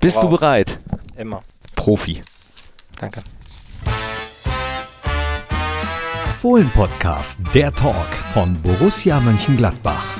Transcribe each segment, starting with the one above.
Bist wow. du bereit? Immer. Profi. Danke. Fohlen-Podcast, der Talk von Borussia Mönchengladbach.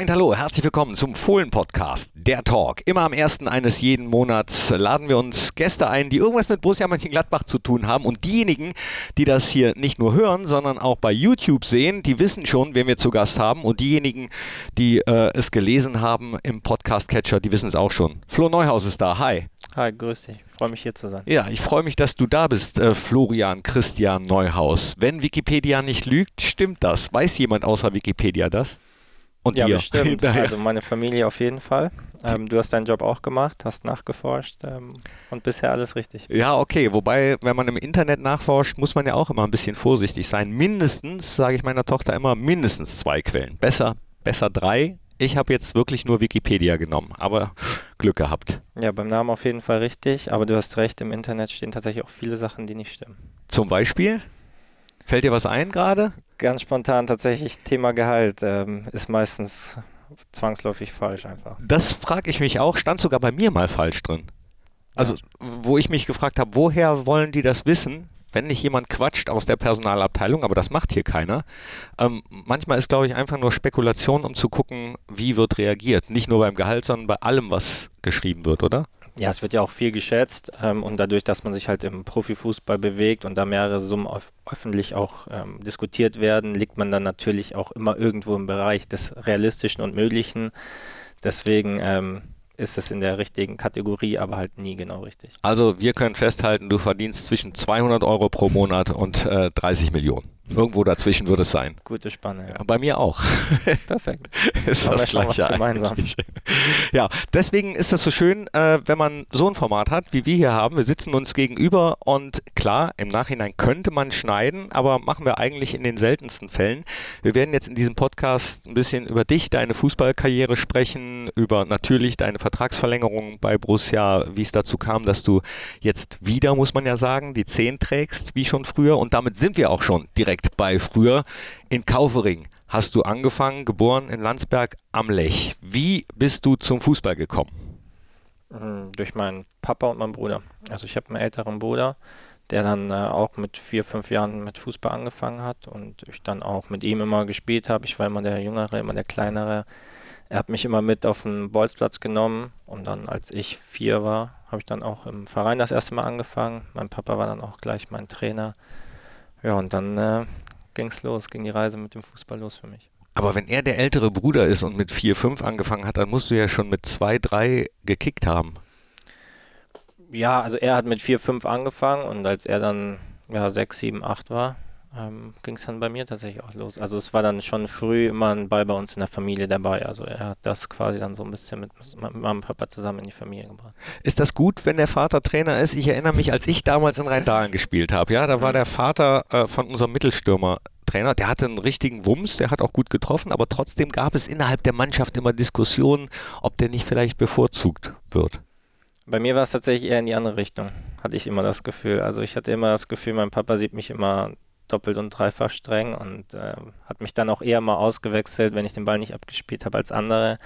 Und hallo, herzlich willkommen zum Fohlen-Podcast, der Talk. Immer am ersten eines jeden Monats laden wir uns Gäste ein, die irgendwas mit Borussia Mönchengladbach zu tun haben. Und diejenigen, die das hier nicht nur hören, sondern auch bei YouTube sehen, die wissen schon, wen wir zu Gast haben. Und diejenigen, die äh, es gelesen haben im Podcast-Catcher, die wissen es auch schon. Flo Neuhaus ist da. Hi. Hi, grüß dich. Ich freue mich hier zu sein. Ja, ich freue mich, dass du da bist, äh, Florian Christian Neuhaus. Wenn Wikipedia nicht lügt, stimmt das. Weiß jemand außer Wikipedia das? Und ja, dir. bestimmt. also meine Familie auf jeden Fall. Ähm, du hast deinen Job auch gemacht, hast nachgeforscht ähm, und bisher alles richtig. Ja, okay. Wobei, wenn man im Internet nachforscht, muss man ja auch immer ein bisschen vorsichtig sein. Mindestens, sage ich meiner Tochter immer, mindestens zwei Quellen. Besser, besser drei. Ich habe jetzt wirklich nur Wikipedia genommen, aber Glück gehabt. Ja, beim Namen auf jeden Fall richtig, aber du hast recht, im Internet stehen tatsächlich auch viele Sachen, die nicht stimmen. Zum Beispiel? Fällt dir was ein gerade? Ganz spontan tatsächlich Thema Gehalt ähm, ist meistens zwangsläufig falsch einfach. Das frage ich mich auch, stand sogar bei mir mal falsch drin. Also, wo ich mich gefragt habe, woher wollen die das wissen, wenn nicht jemand quatscht aus der Personalabteilung, aber das macht hier keiner. Ähm, manchmal ist, glaube ich, einfach nur Spekulation, um zu gucken, wie wird reagiert. Nicht nur beim Gehalt, sondern bei allem, was geschrieben wird, oder? Ja, es wird ja auch viel geschätzt ähm, und dadurch, dass man sich halt im Profifußball bewegt und da mehrere Summen öf öffentlich auch ähm, diskutiert werden, liegt man dann natürlich auch immer irgendwo im Bereich des Realistischen und Möglichen. Deswegen ähm, ist es in der richtigen Kategorie, aber halt nie genau richtig. Also wir können festhalten, du verdienst zwischen 200 Euro pro Monat und äh, 30 Millionen. Irgendwo dazwischen wird es sein. Gute Spanne. Ja. Bei mir auch. Perfekt. ist das gleiche gemeinsam. Ja, deswegen ist es so schön, äh, wenn man so ein Format hat, wie wir hier haben. Wir sitzen uns gegenüber und klar, im Nachhinein könnte man schneiden, aber machen wir eigentlich in den seltensten Fällen. Wir werden jetzt in diesem Podcast ein bisschen über dich, deine Fußballkarriere sprechen, über natürlich deine Vertragsverlängerung bei Borussia, wie es dazu kam, dass du jetzt wieder, muss man ja sagen, die 10 trägst, wie schon früher. Und damit sind wir auch schon direkt direkt bei früher. In Kaufering hast du angefangen, geboren in Landsberg am Lech. Wie bist du zum Fußball gekommen? Mhm, durch meinen Papa und meinen Bruder. Also ich habe einen älteren Bruder, der dann äh, auch mit vier, fünf Jahren mit Fußball angefangen hat und ich dann auch mit ihm immer gespielt habe. Ich war immer der Jüngere, immer der Kleinere. Er hat mich immer mit auf den Bolzplatz genommen und dann, als ich vier war, habe ich dann auch im Verein das erste Mal angefangen. Mein Papa war dann auch gleich mein Trainer. Ja, und dann äh, ging es los, ging die Reise mit dem Fußball los für mich. Aber wenn er der ältere Bruder ist und mit 4, 5 angefangen hat, dann musst du ja schon mit 2, 3 gekickt haben. Ja, also er hat mit 4, 5 angefangen und als er dann ja, 6, 7, 8 war, ähm, ging es dann bei mir tatsächlich auch los. Also es war dann schon früh immer ein Ball bei uns in der Familie dabei. Also er hat das quasi dann so ein bisschen mit, mit meinem Papa zusammen in die Familie gebracht. Ist das gut, wenn der Vater Trainer ist? Ich erinnere mich, als ich damals in Rheindahlen gespielt habe, ja, da war mhm. der Vater äh, von unserem Mittelstürmer Trainer, der hatte einen richtigen Wumms, der hat auch gut getroffen, aber trotzdem gab es innerhalb der Mannschaft immer Diskussionen, ob der nicht vielleicht bevorzugt wird. Bei mir war es tatsächlich eher in die andere Richtung, hatte ich immer das Gefühl. Also ich hatte immer das Gefühl, mein Papa sieht mich immer doppelt und dreifach streng und äh, hat mich dann auch eher mal ausgewechselt, wenn ich den Ball nicht abgespielt habe als andere.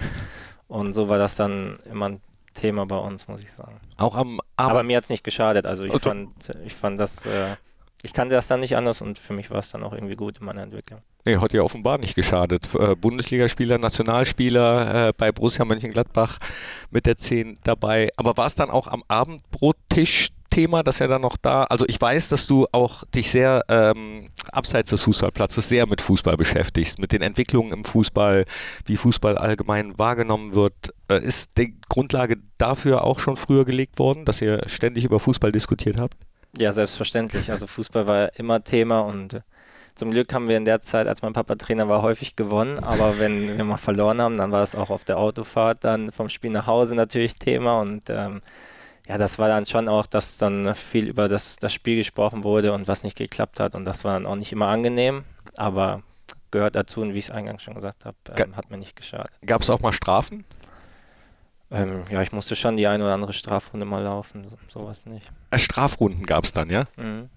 Und so war das dann immer ein Thema bei uns, muss ich sagen. Auch am Abend. Aber mir hat es nicht geschadet. Also ich fand, ich fand das, äh, ich kannte das dann nicht anders und für mich war es dann auch irgendwie gut in meiner Entwicklung. Nee, hat ja offenbar nicht geschadet. Äh, Bundesligaspieler, Nationalspieler äh, bei Borussia Mönchengladbach mit der 10 dabei. Aber war es dann auch am Abendbrottisch Thema, dass er dann noch da, also ich weiß, dass du auch dich sehr ähm, abseits des Fußballplatzes sehr mit Fußball beschäftigst, mit den Entwicklungen im Fußball, wie Fußball allgemein wahrgenommen wird. Äh, ist die Grundlage dafür auch schon früher gelegt worden, dass ihr ständig über Fußball diskutiert habt? Ja, selbstverständlich. Also Fußball war immer Thema und zum Glück haben wir in der Zeit, als mein Papa Trainer war, häufig gewonnen. Aber wenn wir mal verloren haben, dann war es auch auf der Autofahrt dann vom Spiel nach Hause natürlich Thema und ähm, ja, das war dann schon auch, dass dann viel über das, das Spiel gesprochen wurde und was nicht geklappt hat. Und das war dann auch nicht immer angenehm, aber gehört dazu und wie ich es eingangs schon gesagt habe, ähm, hat mir nicht geschadet. Gab es auch mal Strafen? Ähm, ja, ich musste schon die eine oder andere Strafrunde mal laufen, so, sowas nicht. Äh, Strafrunden gab es dann, ja? Mhm.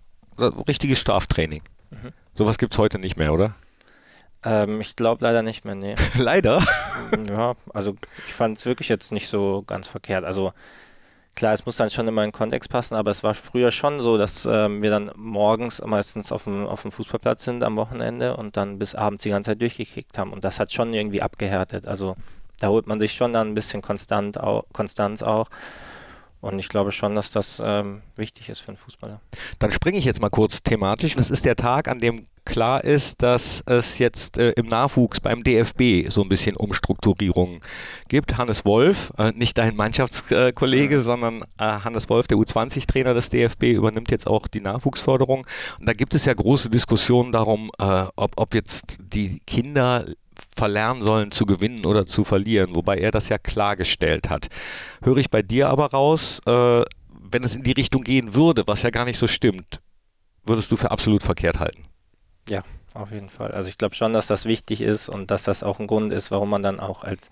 Richtiges Straftraining. Mhm. Sowas gibt es heute nicht mehr, oder? Ähm, ich glaube leider nicht mehr, nee. leider? ja, also ich fand es wirklich jetzt nicht so ganz verkehrt. Also klar, es muss dann schon immer in Kontext passen, aber es war früher schon so, dass ähm, wir dann morgens meistens auf dem, auf dem Fußballplatz sind am Wochenende und dann bis abends die ganze Zeit durchgekickt haben. Und das hat schon irgendwie abgehärtet. Also da holt man sich schon dann ein bisschen Konstant auch, Konstanz auch. Und ich glaube schon, dass das ähm, wichtig ist für einen Fußballer. Dann springe ich jetzt mal kurz thematisch. Das ist der Tag, an dem klar ist, dass es jetzt äh, im Nachwuchs beim DFB so ein bisschen Umstrukturierung gibt. Hannes Wolf, äh, nicht dein Mannschaftskollege, sondern äh, Hannes Wolf, der U20-Trainer des DFB, übernimmt jetzt auch die Nachwuchsförderung. Und da gibt es ja große Diskussionen darum, äh, ob, ob jetzt die Kinder verlernen sollen zu gewinnen oder zu verlieren, wobei er das ja klargestellt hat. Höre ich bei dir aber raus, äh, wenn es in die Richtung gehen würde, was ja gar nicht so stimmt, würdest du für absolut verkehrt halten? Ja, auf jeden Fall. Also ich glaube schon, dass das wichtig ist und dass das auch ein Grund ist, warum man dann auch als,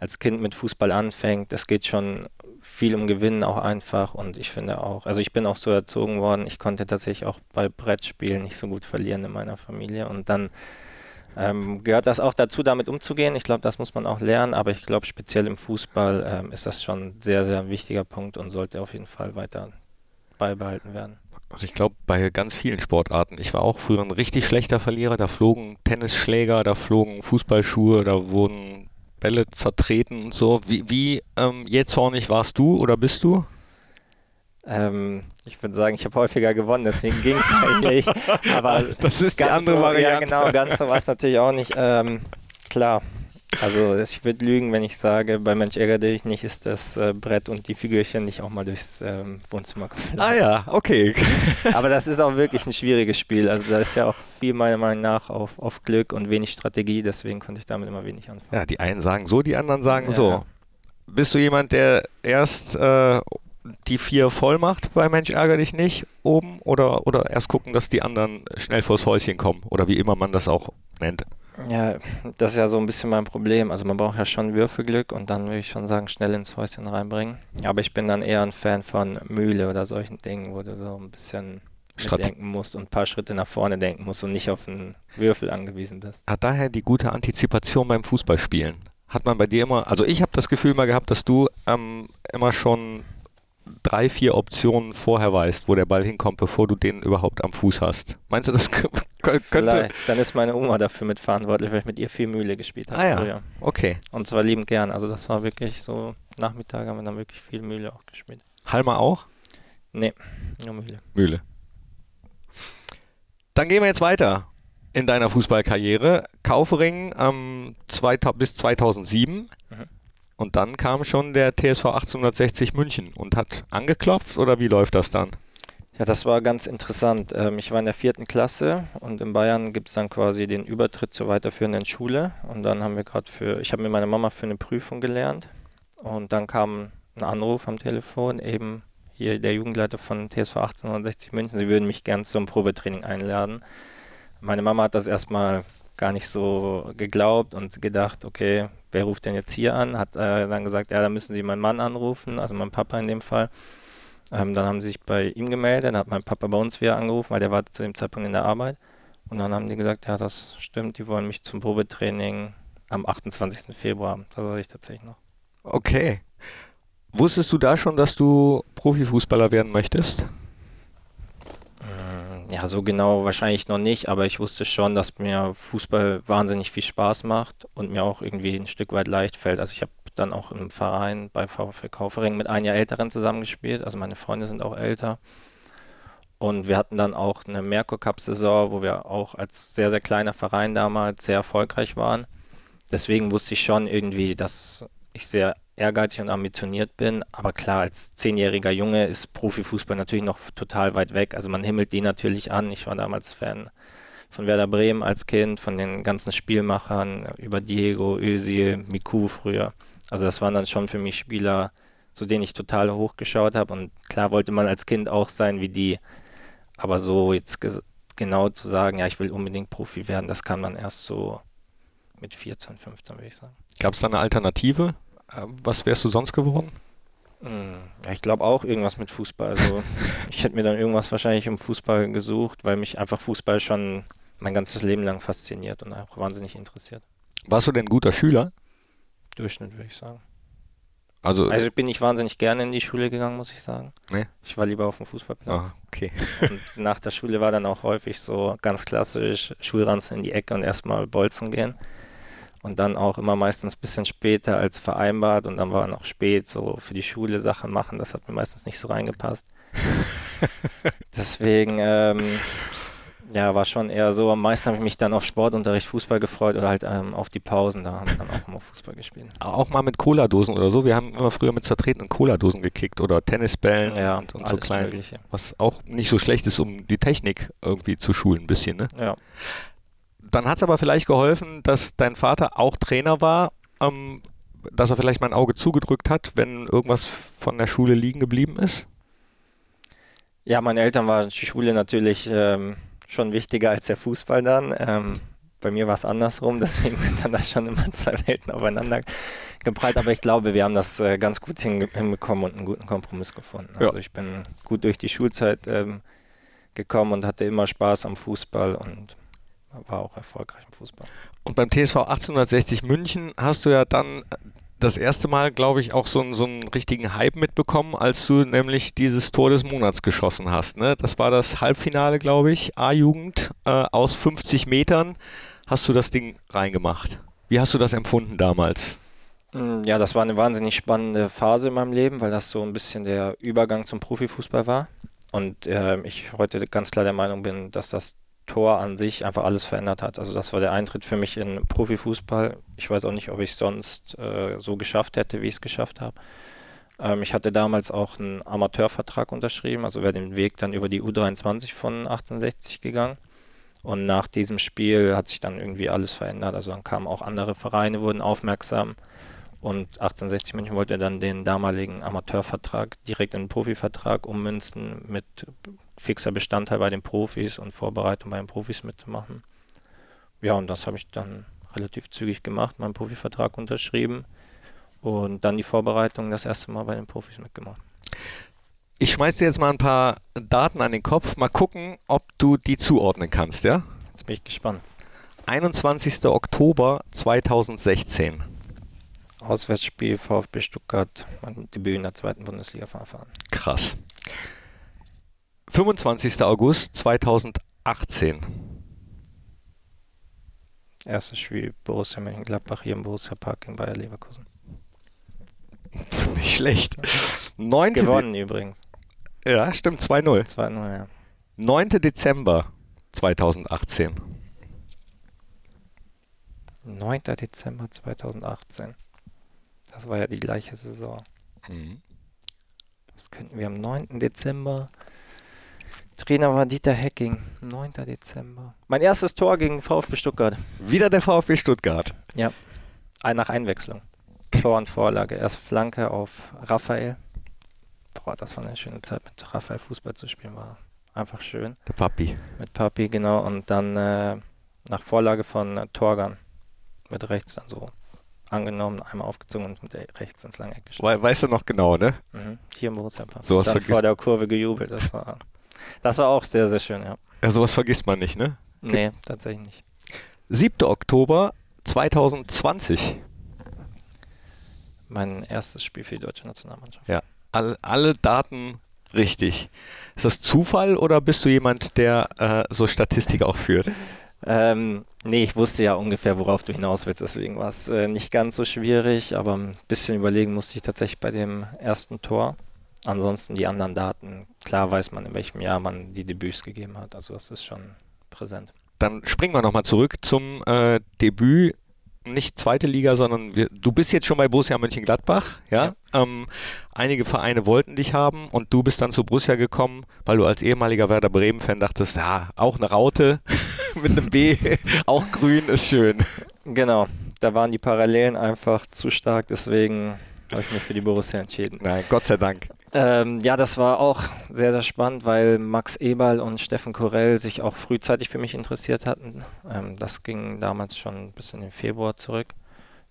als Kind mit Fußball anfängt. Es geht schon viel um Gewinnen auch einfach und ich finde auch, also ich bin auch so erzogen worden, ich konnte tatsächlich auch bei Brettspielen nicht so gut verlieren in meiner Familie und dann ähm, gehört das auch dazu, damit umzugehen. Ich glaube, das muss man auch lernen, aber ich glaube, speziell im Fußball ähm, ist das schon ein sehr, sehr wichtiger Punkt und sollte auf jeden Fall weiter beibehalten werden. Also ich glaube, bei ganz vielen Sportarten. Ich war auch früher ein richtig schlechter Verlierer. Da flogen Tennisschläger, da flogen Fußballschuhe, da wurden Bälle zertreten und so. Wie, wie ähm, jähzornig warst du oder bist du? Ähm, ich würde sagen, ich habe häufiger gewonnen, deswegen ging es eigentlich. Aber das ist die andere so, Variante. Ja, genau, ganz so war es natürlich auch nicht. Ähm, klar, also ich würde lügen, wenn ich sage, bei Mensch ärgere dich nicht ist das äh, Brett und die Figürchen nicht auch mal durchs ähm, Wohnzimmer geflogen. Ah ja, okay. Aber das ist auch wirklich ein schwieriges Spiel. Also da ist ja auch viel meiner Meinung nach auf, auf Glück und wenig Strategie, deswegen konnte ich damit immer wenig anfangen. Ja, die einen sagen so, die anderen sagen ja. so. Bist du jemand, der erst äh, die vier voll macht bei Mensch ärgere dich nicht oben oder, oder erst gucken, dass die anderen schnell vors Häuschen kommen oder wie immer man das auch nennt? Ja, das ist ja so ein bisschen mein Problem. Also man braucht ja schon Würfelglück und dann würde ich schon sagen, schnell ins Häuschen reinbringen. Aber ich bin dann eher ein Fan von Mühle oder solchen Dingen, wo du so ein bisschen denken musst und ein paar Schritte nach vorne denken musst und nicht auf einen Würfel angewiesen bist. Hat daher die gute Antizipation beim Fußballspielen. Hat man bei dir immer, also ich habe das Gefühl mal gehabt, dass du ähm, immer schon drei, vier Optionen vorher weißt, wo der Ball hinkommt, bevor du den überhaupt am Fuß hast. Meinst du, das könnte... Vielleicht. Dann ist meine Oma dafür mitverantwortlich, weil ich mit ihr viel Mühle gespielt habe. Ah ja, früher. okay. Und zwar liebend gern. Also das war wirklich so, Nachmittag haben wir dann wirklich viel Mühle auch gespielt. Halmer auch? Nee, nur Mühle. Mühle. Dann gehen wir jetzt weiter in deiner Fußballkarriere. Kaufering ähm, bis 2007. Mhm. Und dann kam schon der TSV 1860 München und hat angeklopft oder wie läuft das dann? Ja, das war ganz interessant. Ähm, ich war in der vierten Klasse und in Bayern gibt es dann quasi den Übertritt zur weiterführenden Schule. Und dann haben wir gerade für, ich habe mit meiner Mama für eine Prüfung gelernt. Und dann kam ein Anruf am Telefon, eben hier der Jugendleiter von TSV 1860 München, sie würden mich gern zum Probetraining einladen. Meine Mama hat das erstmal gar nicht so geglaubt und gedacht, okay, wer ruft denn jetzt hier an? Hat äh, dann gesagt, ja, da müssen Sie meinen Mann anrufen, also meinen Papa in dem Fall. Ähm, dann haben sie sich bei ihm gemeldet, dann hat mein Papa bei uns wieder angerufen, weil der war zu dem Zeitpunkt in der Arbeit. Und dann haben die gesagt, ja, das stimmt, die wollen mich zum Probetraining am 28. Februar. Das weiß ich tatsächlich noch. Okay. Wusstest du da schon, dass du Profifußballer werden möchtest? Ja, so genau wahrscheinlich noch nicht, aber ich wusste schon, dass mir Fußball wahnsinnig viel Spaß macht und mir auch irgendwie ein Stück weit leicht fällt. Also ich habe dann auch im Verein bei VfL Kaufering mit ein Jahr Älteren zusammengespielt. Also meine Freunde sind auch älter. Und wir hatten dann auch eine Merkur Cup Saison, wo wir auch als sehr, sehr kleiner Verein damals sehr erfolgreich waren. Deswegen wusste ich schon irgendwie, dass ich sehr ehrgeizig und ambitioniert bin. Aber klar, als zehnjähriger Junge ist Profifußball natürlich noch total weit weg. Also man himmelt die natürlich an. Ich war damals Fan von Werder Bremen als Kind, von den ganzen Spielmachern, über Diego, Özil, Miku früher. Also das waren dann schon für mich Spieler, zu denen ich total hochgeschaut habe. Und klar wollte man als Kind auch sein wie die. Aber so jetzt genau zu sagen, ja, ich will unbedingt Profi werden, das kann man erst so mit 14, 15, würde ich sagen. Gab es da eine Alternative? Äh, was wärst du sonst geworden? Hm, ich glaube auch irgendwas mit Fußball. Also ich hätte mir dann irgendwas wahrscheinlich im Fußball gesucht, weil mich einfach Fußball schon mein ganzes Leben lang fasziniert und auch wahnsinnig interessiert. Warst du denn ein guter Schüler? Durchschnitt, würde ich sagen. Also, Also bin ich wahnsinnig gerne in die Schule gegangen, muss ich sagen. Nee. Ich war lieber auf dem Fußballplatz. ah, okay. Und nach der Schule war dann auch häufig so ganz klassisch Schulranzen in die Ecke und erstmal bolzen gehen. Und dann auch immer meistens ein bisschen später als vereinbart und dann war noch spät so für die Schule Sachen machen. Das hat mir meistens nicht so reingepasst. Deswegen, ähm, ja, war schon eher so. Am meisten habe ich mich dann auf Sportunterricht, Fußball gefreut oder halt ähm, auf die Pausen. Da haben wir dann auch immer Fußball gespielt. Auch mal mit Cola-Dosen oder so. Wir haben immer früher mit zertretenen Cola-Dosen gekickt oder Tennisbällen Ja, und, und so klein. Mögliche. Was auch nicht so schlecht ist, um die Technik irgendwie zu schulen, ein bisschen, ne? Ja. Dann hat es aber vielleicht geholfen, dass dein Vater auch Trainer war, ähm, dass er vielleicht mal ein Auge zugedrückt hat, wenn irgendwas von der Schule liegen geblieben ist. Ja, meinen Eltern war die Schule natürlich ähm, schon wichtiger als der Fußball dann. Ähm, bei mir war es andersrum, deswegen sind dann da schon immer zwei Welten aufeinander geprallt. Aber ich glaube, wir haben das äh, ganz gut hinbekommen und einen guten Kompromiss gefunden. Ja. Also ich bin gut durch die Schulzeit ähm, gekommen und hatte immer Spaß am Fußball und war auch erfolgreich im Fußball. Und beim TSV 1860 München hast du ja dann das erste Mal, glaube ich, auch so, einen- so einen richtigen Hype mitbekommen, als du nämlich dieses Tor des Monats geschossen hast. Ne? Das war das Halbfinale, glaube ich, A-Jugend. Äh, aus 50 Metern hast du das Ding reingemacht. Wie hast du das empfunden damals? Mm, Ja, das war eine wahnsinnig spannende Phase in meinem Leben, weil das so ein bisschen der Übergang zum Profifußball war. Und äh, ich heute ganz klar der Meinung bin, dass das Tor an sich einfach alles verändert hat. Also das war der Eintritt für mich in Profifußball. Ich weiß auch nicht, ob ich es sonst äh, so geschafft hätte, wie ich es geschafft habe. Ähm, ich hatte damals auch einen Amateurvertrag unterschrieben, also wäre den Weg dann über die U23 von 1860 gegangen. Und nach diesem Spiel hat sich dann irgendwie alles verändert. Also dann kamen auch andere Vereine, wurden aufmerksam. Und 1860 München wollte dann den damaligen Amateurvertrag direkt in einen Profivertrag ummünzen mit fixer Bestandteil bei den Profis und Vorbereitung bei den Profis mitzumachen. Ja, und das habe ich dann relativ zügig gemacht, meinen Profivertrag unterschrieben und dann die Vorbereitung das erste Mal bei den Profis mitgemacht. Ich schmeiß dir jetzt mal ein paar Daten an den Kopf. Mal gucken, ob du die zuordnen kannst, ja? Jetzt bin ich gespannt. 21. Oktober 2016. Auswärtsspiel VfB Stuttgart, mein Debüt in der zweiten Bundesliga erfahren. Krass. 25. August 2018. Erstes Spiel Borussia Mönchengladbach hier im Borussia Park in Bayer Leverkusen. Nicht schlecht. 9. Gewonnen übrigens. De ja, stimmt, 2-0. 2-0, ja. 9. Dezember 2018. 9. Dezember 2018. Das war ja die gleiche Saison. Das könnten wir am 9. Dezember. Trainer war Dieter Hecking. 9. Dezember. Mein erstes Tor gegen VfB Stuttgart. Wieder der VfB Stuttgart. Ein nach Einwechslung. Tor und Vorlage. Erst Flanke auf Raphael. Boah, das war eine schöne Zeit mit Raphael Fußball zu spielen. War einfach schön. Der Papi. Mit Papi, genau. Und dann äh, nach Vorlage von äh, Torgan. Mit rechts dann so angenommen, einmal aufgezogen und mit der rechts ins Langeck geschossen. We weißt du noch genau, ne? Mhm. Hier im Borussia Park. Sowas dann vor der Kurve gejubelt. Das war, das war auch sehr, sehr schön, ja. Ja, sowas vergisst man nicht, ne? Nee, tatsächlich nicht. 7. Oktober 2020. Mein erstes Spiel für die deutsche Nationalmannschaft. Ja. All, alle Daten richtig. Ist das Zufall oder bist du jemand, der äh, so Statistik auch führt? Ähm, nee, ich wusste ja ungefähr, worauf du hinaus willst, deswegen war es äh, nicht ganz so schwierig, aber ein bisschen überlegen musste ich tatsächlich bei dem ersten Tor. Ansonsten die anderen Daten, klar weiß man, in welchem Jahr man die Debüts gegeben hat, also das ist schon präsent. Dann springen wir nochmal zurück zum äh, Debüt. Nicht zweite Liga, sondern wir, du bist jetzt schon bei Borussia Mönchengladbach, ja? Ähm, einige Vereine wollten dich haben und du bist dann zu Borussia gekommen, weil du als ehemaliger Werder Bremen-Fan dachtest, ja, auch eine Raute mit einem B, auch grün ist schön. Genau, da waren die Parallelen einfach zu stark, deswegen habe ich mich für die Borussia entschieden. Nein, Gott sei Dank. Ähm, ja, das war auch sehr, sehr spannend, weil Max Eberl und Steffen Korell sich auch frühzeitig für mich interessiert hatten. Ähm, das ging damals schon bis in den Februar zurück,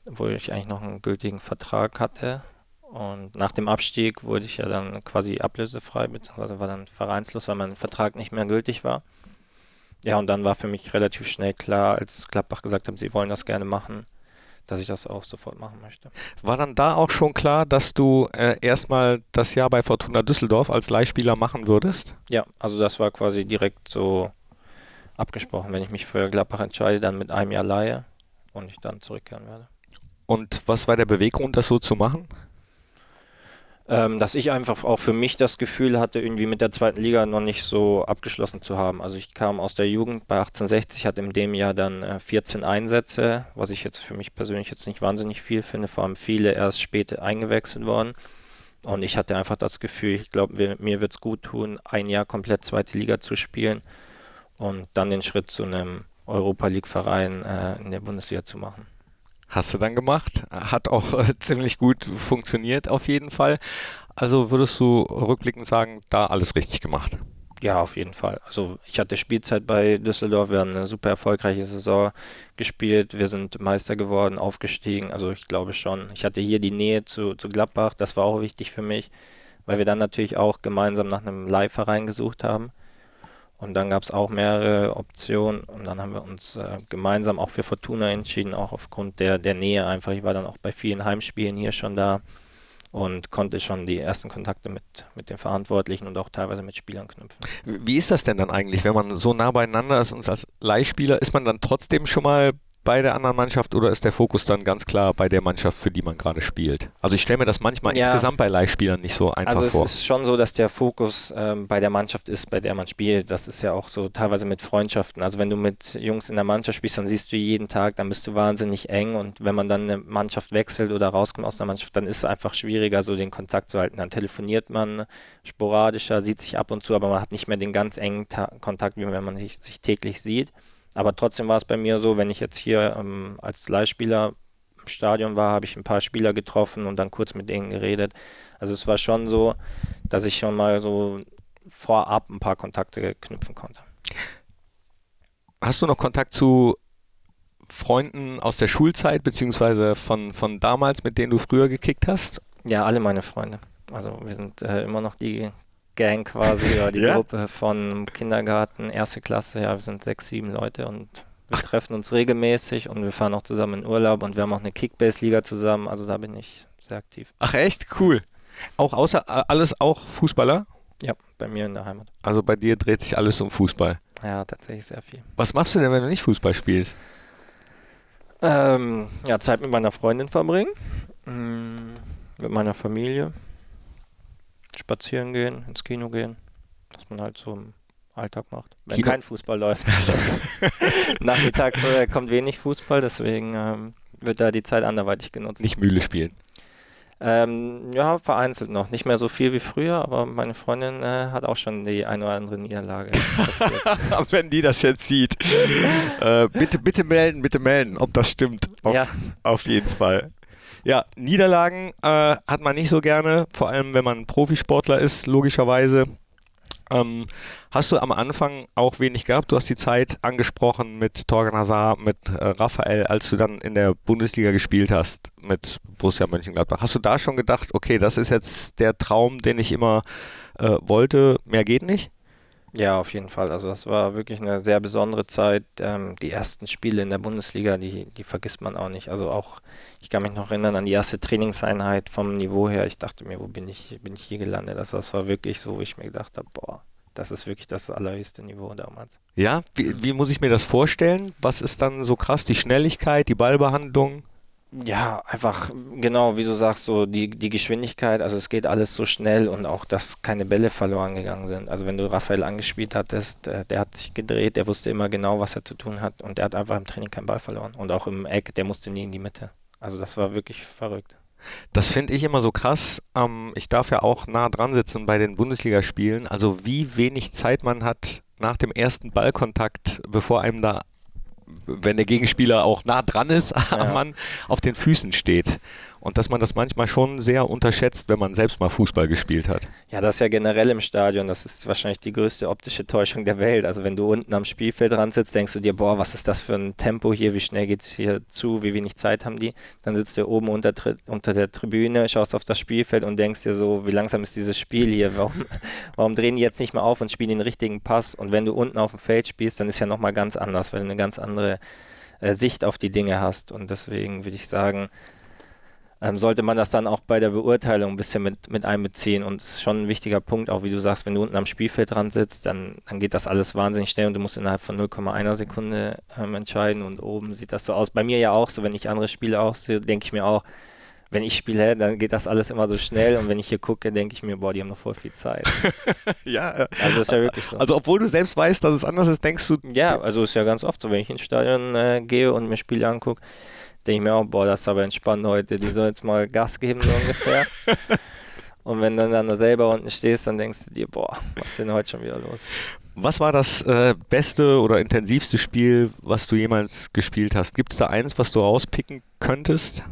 wo ich eigentlich noch einen gültigen Vertrag hatte. Und nach dem Abstieg wurde ich ja dann quasi ablösefrei, beziehungsweise war dann vereinslos, weil mein Vertrag nicht mehr gültig war. Ja, und dann war für mich relativ schnell klar, als Gladbach gesagt hat, sie wollen das gerne machen, dass ich das auch sofort machen möchte. War dann da auch schon klar, dass du äh, erstmal das Jahr bei Fortuna Düsseldorf als Leihspieler machen würdest? Ja, also das war quasi direkt so abgesprochen. Wenn ich mich für Gladbach entscheide, dann mit einem Jahr Leihe und ich dann zurückkehren werde. Und was war der Beweggrund, das so zu machen? Ähm, dass ich einfach auch für mich das Gefühl hatte, irgendwie mit der zweiten Liga noch nicht so abgeschlossen zu haben. Also ich kam aus der Jugend bei 1860, hatte in dem Jahr dann äh, 14 Einsätze, was ich jetzt für mich persönlich jetzt nicht wahnsinnig viel finde, vor allem viele erst später eingewechselt worden. Und ich hatte einfach das Gefühl, ich glaube, mir wird es gut tun, ein Jahr komplett zweite Liga zu spielen und dann den Schritt zu einem Europa League-Verein äh, in der Bundesliga zu machen. Hast du dann gemacht. Hat auch äh, ziemlich gut funktioniert auf jeden Fall. Also würdest du rückblickend sagen, da alles richtig gemacht? Ja, auf jeden Fall. Also ich hatte Spielzeit bei Düsseldorf, wir haben eine super erfolgreiche Saison gespielt, wir sind Meister geworden, aufgestiegen. Also ich glaube schon. Ich hatte hier die Nähe zu, zu Gladbach, das war auch wichtig für mich, weil wir dann natürlich auch gemeinsam nach einem Leihverein gesucht haben. Und dann gab es auch mehrere Optionen und dann haben wir uns äh, gemeinsam auch für Fortuna entschieden, auch aufgrund der, der Nähe einfach. Ich war dann auch bei vielen Heimspielen hier schon da und konnte schon die ersten Kontakte mit, mit den Verantwortlichen und auch teilweise mit Spielern knüpfen. Wie ist das denn dann eigentlich, wenn man so nah beieinander ist und als Leihspieler, ist man dann trotzdem schon mal bei der anderen Mannschaft oder ist der Fokus dann ganz klar bei der Mannschaft, für die man gerade spielt? Also ich stelle mir das manchmal ja. insgesamt bei Leihspielern nicht so einfach also vor. Also es ist schon so, dass der Fokus ähm, bei der Mannschaft ist, bei der man spielt. Das ist ja auch so teilweise mit Freundschaften. Also wenn du mit Jungs in der Mannschaft spielst, dann siehst du jeden Tag, dann bist du wahnsinnig eng und wenn man dann eine Mannschaft wechselt oder rauskommt aus einer Mannschaft, dann ist es einfach schwieriger, so den Kontakt zu halten. Dann telefoniert man sporadischer, sieht sich ab und zu, aber man hat nicht mehr den ganz engen Ta Kontakt, wie wenn man sich, sich täglich sieht. Aber trotzdem war es bei mir so, wenn ich jetzt hier ähm, als Leihspieler im Stadion war, habe ich ein paar Spieler getroffen und dann kurz mit denen geredet. Also es war schon so, dass ich schon mal so vorab ein paar Kontakte knüpfen konnte. Hast du noch Kontakt zu Freunden aus der Schulzeit, beziehungsweise von, von damals, mit denen du früher gekickt hast? Ja, alle meine Freunde. Also wir sind äh, immer noch die Gang quasi, oder die ja? Gruppe von Kindergarten, erste Klasse, ja, wir sind sechs, sieben Leute und wir treffen uns regelmäßig und wir fahren auch zusammen in Urlaub und wir haben auch eine Kickbase-Liga zusammen, also da bin ich sehr aktiv. Ach echt? Cool. Auch außer alles auch Fußballer? Ja, bei mir in der Heimat. Also bei dir dreht sich alles um Fußball? Ja, tatsächlich sehr viel. Was machst du denn, wenn du nicht Fußball spielst? Ähm, ja, Zeit mit meiner Freundin verbringen, mm, mit meiner Familie, spazieren gehen, ins Kino gehen, was man halt so im Alltag macht. Wenn Kino. kein Fußball läuft. Also nachmittags äh, kommt wenig Fußball, deswegen ähm, wird da die Zeit anderweitig genutzt. Nicht Mühle spielen. Ähm, ja, vereinzelt noch. Nicht mehr so viel wie früher, aber meine Freundin äh, hat auch schon die eine oder andere Niederlage. Wenn die das jetzt sieht. äh, bitte, bitte melden, bitte melden, ob das stimmt. Auf, ja. auf jeden Fall. Ja, Niederlagen äh, hat man nicht so gerne, vor allem wenn man Profisportler ist, logischerweise. Ähm, hast du am Anfang auch wenig gehabt? Du hast die Zeit angesprochen mit Torgan Hazard, mit äh, Raphael, als du dann in der Bundesliga gespielt hast mit Borussia Mönchengladbach. Hast du da schon gedacht, okay, das ist jetzt der Traum, den ich immer äh, wollte, mehr geht nicht? Ja, auf jeden Fall. Also das war wirklich eine sehr besondere Zeit. Ähm, die ersten Spiele in der Bundesliga, die, die vergisst man auch nicht. Also auch, ich kann mich noch erinnern an die erste Trainingseinheit vom Niveau her. Ich dachte mir, wo bin ich, bin ich hier gelandet? Also das war wirklich so, wo ich mir gedacht habe, boah, das ist wirklich das allerhöchste Niveau damals. Ja, wie, wie muss ich mir das vorstellen? Was ist dann so krass? Die Schnelligkeit, die Ballbehandlung? Ja, einfach, genau, wie du sagst, so die, die Geschwindigkeit, also es geht alles so schnell und auch, dass keine Bälle verloren gegangen sind. Also wenn du Raphael angespielt hattest, der, hat sich gedreht, der wusste immer genau, was er zu tun hat und der hat einfach im Training keinen Ball verloren. Und auch im Eck, der musste nie in die Mitte. Also das war wirklich verrückt. Das finde ich immer so krass. Ähm, ich darf ja auch nah dran sitzen bei den Bundesligaspielen. Also wie wenig Zeit man hat nach dem ersten Ballkontakt, bevor einem da wenn der Gegenspieler auch nah dran ist am ja. Mann, auf den Füßen steht. Und dass man das manchmal schon sehr unterschätzt, wenn man selbst mal Fußball gespielt hat. Ja, das ist ja generell im Stadion, das ist wahrscheinlich die größte optische Täuschung der Welt. Also wenn du unten am Spielfeld dran sitzt, denkst du dir, boah, was ist das für ein Tempo hier, wie schnell geht es hier zu, wie wenig Zeit haben die. Dann sitzt du oben unter, unter der Tribüne, schaust auf das Spielfeld und denkst dir so, wie langsam ist dieses Spiel hier, warum, warum drehen die jetzt nicht mehr auf und spielen den richtigen Pass? Und wenn du unten auf dem Feld spielst, dann ist ja nochmal ganz anders, weil du eine ganz andere äh, Sicht auf die Dinge hast. Und deswegen würde ich sagen, ähm, sollte man das dann auch bei der Beurteilung ein bisschen mit, mit einbeziehen. Und es ist schon ein wichtiger Punkt, auch wie du sagst, wenn du unten am Spielfeld dran sitzt, dann, dann geht das alles wahnsinnig schnell und du musst innerhalb von 0,1 Sekunde ähm, entscheiden. Und oben sieht das so aus. Bei mir ja auch so, wenn ich andere Spiele auch sehe, denke ich mir auch, wenn ich spiele, dann geht das alles immer so schnell und wenn ich hier gucke, denke ich mir, boah, die haben noch voll viel Zeit. ja, äh, also ist ja wirklich so. Also obwohl du selbst weißt, dass es anders ist, denkst du. Ja, also ist ja ganz oft so, wenn ich ins Stadion äh, gehe und mir Spiele angucke, denke ich mir auch, boah, das ist aber entspannt heute, die soll jetzt mal Gas geben, so ungefähr. Und wenn du dann da selber unten stehst, dann denkst du dir, boah, was ist denn heute schon wieder los? Was war das äh, beste oder intensivste Spiel, was du jemals gespielt hast? Gibt es da eins, was du rauspicken könntest?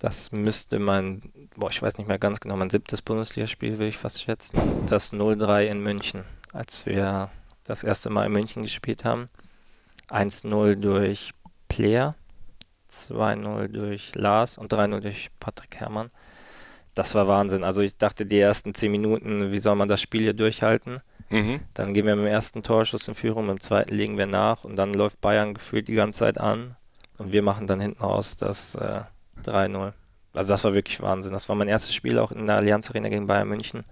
Das müsste mein, boah, ich weiß nicht mehr ganz genau, mein siebtes Bundesligaspiel, will ich fast schätzen. Das 0-3 in München, als wir das erste Mal in München gespielt haben. 1-0 durch Player 2-0 durch Lars und 3-0 durch Patrick Herrmann. Das war Wahnsinn. Also ich dachte, die ersten 10 Minuten, wie soll man das Spiel hier durchhalten? Mhm. Dann gehen wir mit dem ersten Torschuss in Führung, mit dem zweiten legen wir nach und dann läuft Bayern gefühlt die ganze Zeit an und wir machen dann hinten raus das äh, 3-0. Also das war wirklich Wahnsinn. Das war mein erstes Spiel auch in der Allianz Arena gegen Bayern München.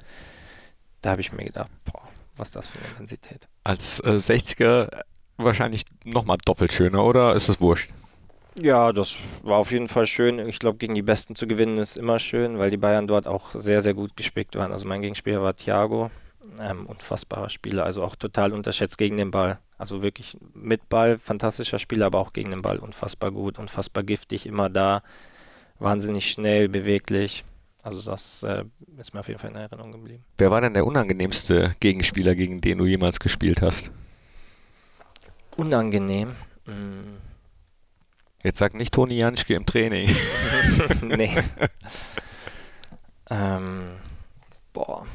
Da habe ich mir gedacht, boah, was ist das für eine Intensität. Als äh, 60er wahrscheinlich nochmal doppelt schöner, oder ist das wurscht? Ja, das war auf jeden Fall schön. Ich glaube, gegen die Besten zu gewinnen ist immer schön, weil die Bayern dort auch sehr, sehr gut gespickt waren. Also mein Gegenspieler war Thiago, ähm, unfassbarer Spieler, also auch total unterschätzt gegen den Ball. Also wirklich mit Ball, fantastischer Spieler, aber auch gegen den Ball unfassbar gut, unfassbar giftig, immer da, wahnsinnig schnell, beweglich. Also das äh, ist mir auf jeden Fall in Erinnerung geblieben. Wer war denn der unangenehmste Gegenspieler, gegen den du jemals gespielt hast? Unangenehm? Hm. Jetzt sag nicht Toni Janschke im Training. nee. ähm, boah,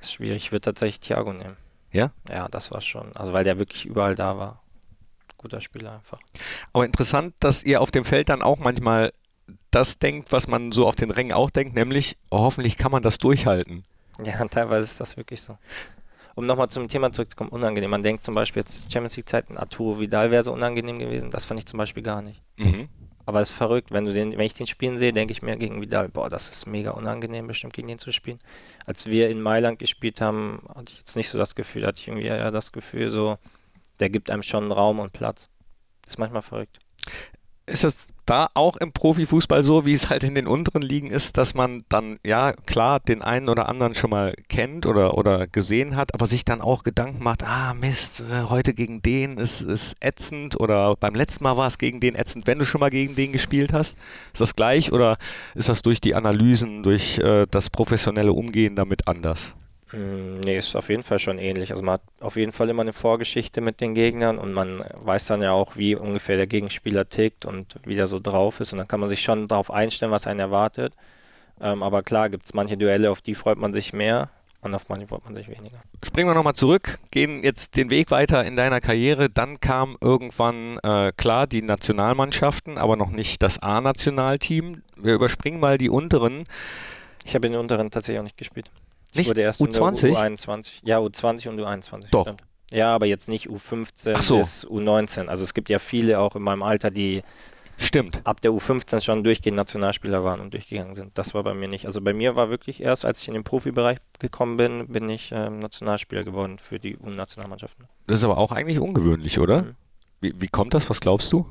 ist schwierig. Ich würde tatsächlich Thiago nehmen. Ja? Ja, das war schon. Also, weil der wirklich überall da war. Guter Spieler einfach. Aber interessant, dass ihr auf dem Feld dann auch manchmal das denkt, was man so auf den Rängen auch denkt, nämlich oh, hoffentlich kann man das durchhalten. Ja, teilweise ist das wirklich so um nochmal zum Thema zurückzukommen, unangenehm. Man denkt zum Beispiel jetzt Champions League-Zeiten, Arturo Vidal wäre so unangenehm gewesen. Das fand ich zum Beispiel gar nicht. Mhm. Aber es ist verrückt, wenn du den, wenn ich den spielen sehe, denke ich mir gegen Vidal, boah, das ist mega unangenehm, bestimmt gegen den zu spielen. Als wir in Mailand gespielt haben, hatte ich jetzt nicht so das Gefühl, hatte ich irgendwie eher das Gefühl, so, der gibt einem schon Raum und Platz. Ist manchmal verrückt. Ist das da auch im Profifußball so, wie es halt in den unteren Ligen ist, dass man dann, ja, klar, den einen oder anderen schon mal kennt oder, oder gesehen hat, aber sich dann auch Gedanken macht, ah, Mist, äh, heute gegen den ist, ist ätzend oder beim letzten Mal war es gegen den ätzend, wenn du schon mal gegen den gespielt hast. Ist das gleich oder ist das durch die Analysen, durch äh, das professionelle Umgehen damit anders? Hm, nee, ist auf jeden Fall schon ähnlich. Also man hat auf jeden Fall immer eine Vorgeschichte mit den Gegnern und man weiß dann ja auch, wie ungefähr der Gegenspieler tickt und wie der so drauf ist. Und dann kann man sich schon darauf einstellen, was einen erwartet. Ähm, aber klar gibt es manche Duelle, auf die freut man sich mehr und auf manche freut man sich weniger. Springen wir nochmal zurück, gehen jetzt den Weg weiter in deiner Karriere. Dann kam irgendwann äh, klar die Nationalmannschaften, aber noch nicht das A-Nationalteam. Wir überspringen mal die unteren. Ich habe in den unteren tatsächlich auch nicht gespielt. Nicht? Wurde erst U20? U21. Ja, U20 und U21. Doch. Stimmt. Ja, aber jetzt nicht U15 so. bis U19. Also es gibt ja viele auch in meinem Alter, die Stimmt. ab der U15 schon durchgehend Nationalspieler waren und durchgegangen sind. Das war bei mir nicht. Also bei mir war wirklich erst, als ich in den Profibereich gekommen bin, bin ich ähm, Nationalspieler geworden für die U-Nationalmannschaften. Das ist aber auch eigentlich ungewöhnlich, oder? Mhm. Wie, wie kommt das? Was glaubst du?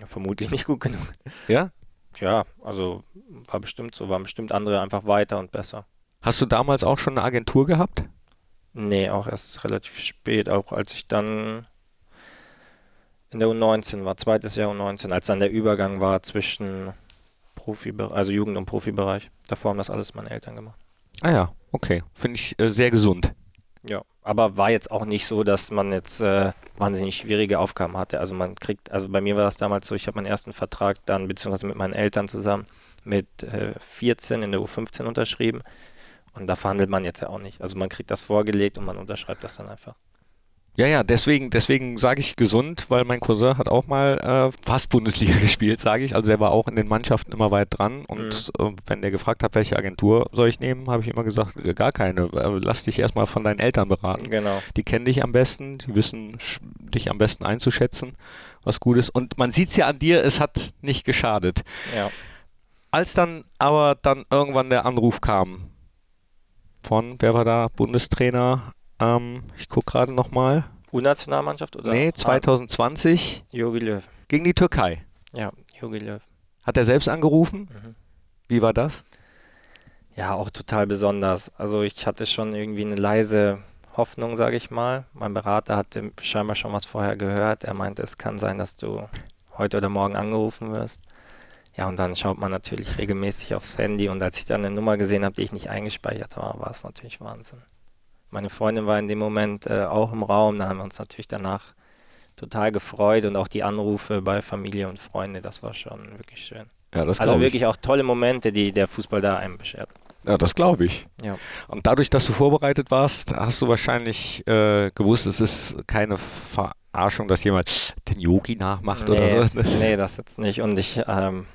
Ja, vermutlich nicht gut genug. Ja? Ja, also war bestimmt so, waren bestimmt andere einfach weiter und besser. Hast du damals auch schon eine Agentur gehabt? Nee, auch erst relativ spät, auch als ich dann in der U19 war, zweites Jahr U19, als dann der Übergang war zwischen Profi, also Jugend- und Profibereich. Davor haben das alles meine Eltern gemacht. Ah ja, okay. Finde ich äh, sehr gesund. Ja, aber war jetzt auch nicht so, dass man jetzt äh, wahnsinnig schwierige Aufgaben hatte. Also man kriegt, also bei mir war das damals so, ich habe meinen ersten Vertrag dann, beziehungsweise mit meinen Eltern zusammen, mit äh, 14 in der U15 unterschrieben. Und da verhandelt man jetzt ja auch nicht. Also man kriegt das vorgelegt und man unterschreibt das dann einfach. Ja, ja, deswegen, deswegen sage ich gesund, weil mein Cousin hat auch mal äh, fast Bundesliga gespielt, sage ich. Also der war auch in den Mannschaften immer weit dran. Und mhm. äh, wenn der gefragt hat, welche Agentur soll ich nehmen, habe ich immer gesagt, äh, gar keine. Äh, lass dich erstmal von deinen Eltern beraten. Genau. Die kennen dich am besten, die wissen dich am besten einzuschätzen, was gut ist. Und man sieht es ja an dir, es hat nicht geschadet. Ja. Als dann aber dann irgendwann der Anruf kam von, wer war da, Bundestrainer ähm, ich gucke gerade nochmal. U-Nationalmannschaft oder? Nee, 2020. Jogi Löw. Gegen die Türkei. Ja, Jogi Löw. Hat er selbst angerufen? Mhm. Wie war das? Ja, auch total besonders. Also ich hatte schon irgendwie eine leise Hoffnung, sage ich mal. Mein Berater hatte scheinbar schon was vorher gehört. Er meinte, es kann sein, dass du heute oder morgen angerufen wirst. Ja, und dann schaut man natürlich regelmäßig aufs Handy und als ich dann eine Nummer gesehen habe, die ich nicht eingespeichert war, war es natürlich Wahnsinn. Meine Freundin war in dem Moment äh, auch im Raum. Da haben wir uns natürlich danach total gefreut und auch die Anrufe bei Familie und Freunde, das war schon wirklich schön. Ja, das also wirklich ich. auch tolle Momente, die der Fußball da einem beschert. Ja, das glaube ich. Ja. Und dadurch, dass du vorbereitet warst, hast du wahrscheinlich äh, gewusst, es ist keine Verarschung, dass jemand den Yogi nachmacht nee, oder so. nee, das jetzt nicht. Und ich ähm,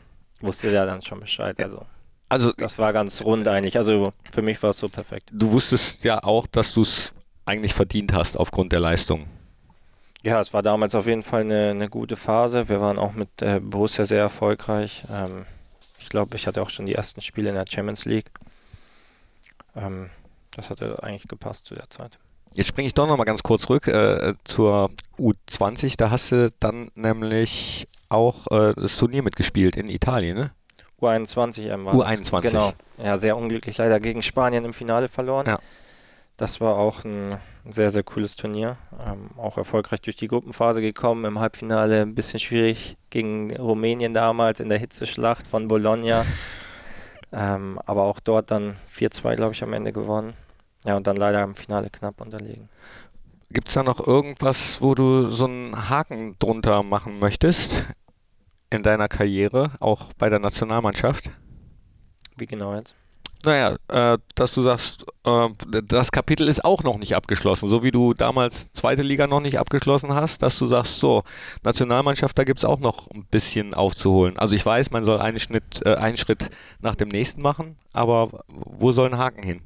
wusste ja dann schon Bescheid. Also. Also das war ganz rund eigentlich. Also für mich war es so perfekt. Du wusstest ja auch, dass du es eigentlich verdient hast aufgrund der Leistung. Ja, es war damals auf jeden Fall eine, eine gute Phase. Wir waren auch mit äh, Borussia sehr erfolgreich. Ähm, ich glaube, ich hatte auch schon die ersten Spiele in der Champions League. Ähm, das hatte eigentlich gepasst zu der Zeit. Jetzt springe ich doch noch mal ganz kurz zurück äh, zur U20. Da hast du dann nämlich auch äh, das Turnier mitgespielt in Italien, ne? U21 ähm, war U21. Genau. Ja, sehr unglücklich leider gegen Spanien im Finale verloren. Ja. Das war auch ein sehr, sehr cooles Turnier. Ähm, auch erfolgreich durch die Gruppenphase gekommen. Im Halbfinale ein bisschen schwierig gegen Rumänien damals in der Hitzeschlacht von Bologna. ähm, aber auch dort dann 4-2, glaube ich, am Ende gewonnen. Ja, und dann leider im Finale knapp unterlegen. Gibt es da noch irgendwas, wo du so einen Haken drunter machen möchtest? In deiner Karriere, auch bei der Nationalmannschaft? Wie genau jetzt? Naja, äh, dass du sagst, äh, das Kapitel ist auch noch nicht abgeschlossen, so wie du damals zweite Liga noch nicht abgeschlossen hast, dass du sagst, so, Nationalmannschaft, da gibt es auch noch ein bisschen aufzuholen. Also ich weiß, man soll einen Schritt, äh, einen Schritt nach dem nächsten machen, aber wo soll ein Haken hin?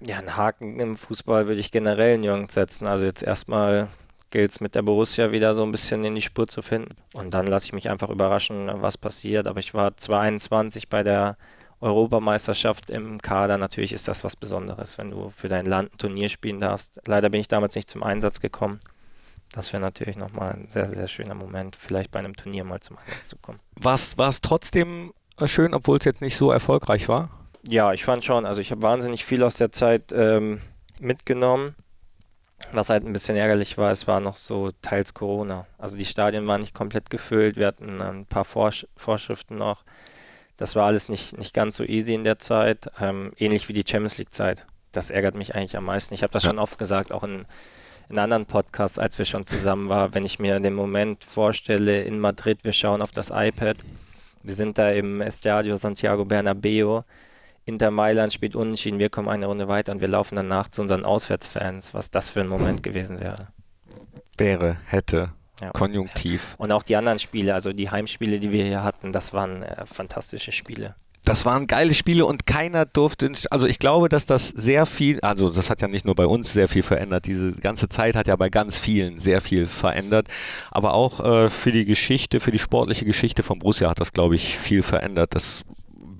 Ja, ein Haken im Fußball würde ich generell nirgends setzen. Also jetzt erstmal es mit der Borussia wieder so ein bisschen in die Spur zu finden. Und dann lasse ich mich einfach überraschen, was passiert. Aber ich war 22 bei der Europameisterschaft im Kader. Natürlich ist das was Besonderes, wenn du für dein Land ein Turnier spielen darfst. Leider bin ich damals nicht zum Einsatz gekommen. Das wäre natürlich nochmal ein sehr, sehr schöner Moment, vielleicht bei einem Turnier mal zum Einsatz zu kommen. War es trotzdem schön, obwohl es jetzt nicht so erfolgreich war? Ja, ich fand schon. Also ich habe wahnsinnig viel aus der Zeit ähm, mitgenommen. Was halt ein bisschen ärgerlich war, es war noch so teils Corona. Also die Stadien waren nicht komplett gefüllt, wir hatten ein paar Vorsch Vorschriften noch. Das war alles nicht, nicht ganz so easy in der Zeit, ähm, ähnlich wie die Champions League-Zeit. Das ärgert mich eigentlich am meisten. Ich habe das ja. schon oft gesagt, auch in, in anderen Podcasts, als wir schon zusammen waren, wenn ich mir den Moment vorstelle in Madrid, wir schauen auf das iPad, wir sind da im Estadio Santiago Bernabeo, Inter Mailand spielt unentschieden, wir kommen eine Runde weiter und wir laufen danach zu unseren Auswärtsfans, was das für ein Moment gewesen wäre. Wäre, hätte, ja. konjunktiv. Und auch die anderen Spiele, also die Heimspiele, die wir hier hatten, das waren äh, fantastische Spiele. Das waren geile Spiele und keiner durfte, also ich glaube, dass das sehr viel, also das hat ja nicht nur bei uns sehr viel verändert, diese ganze Zeit hat ja bei ganz vielen sehr viel verändert, aber auch äh, für die Geschichte, für die sportliche Geschichte von Borussia hat das, glaube ich, viel verändert. Das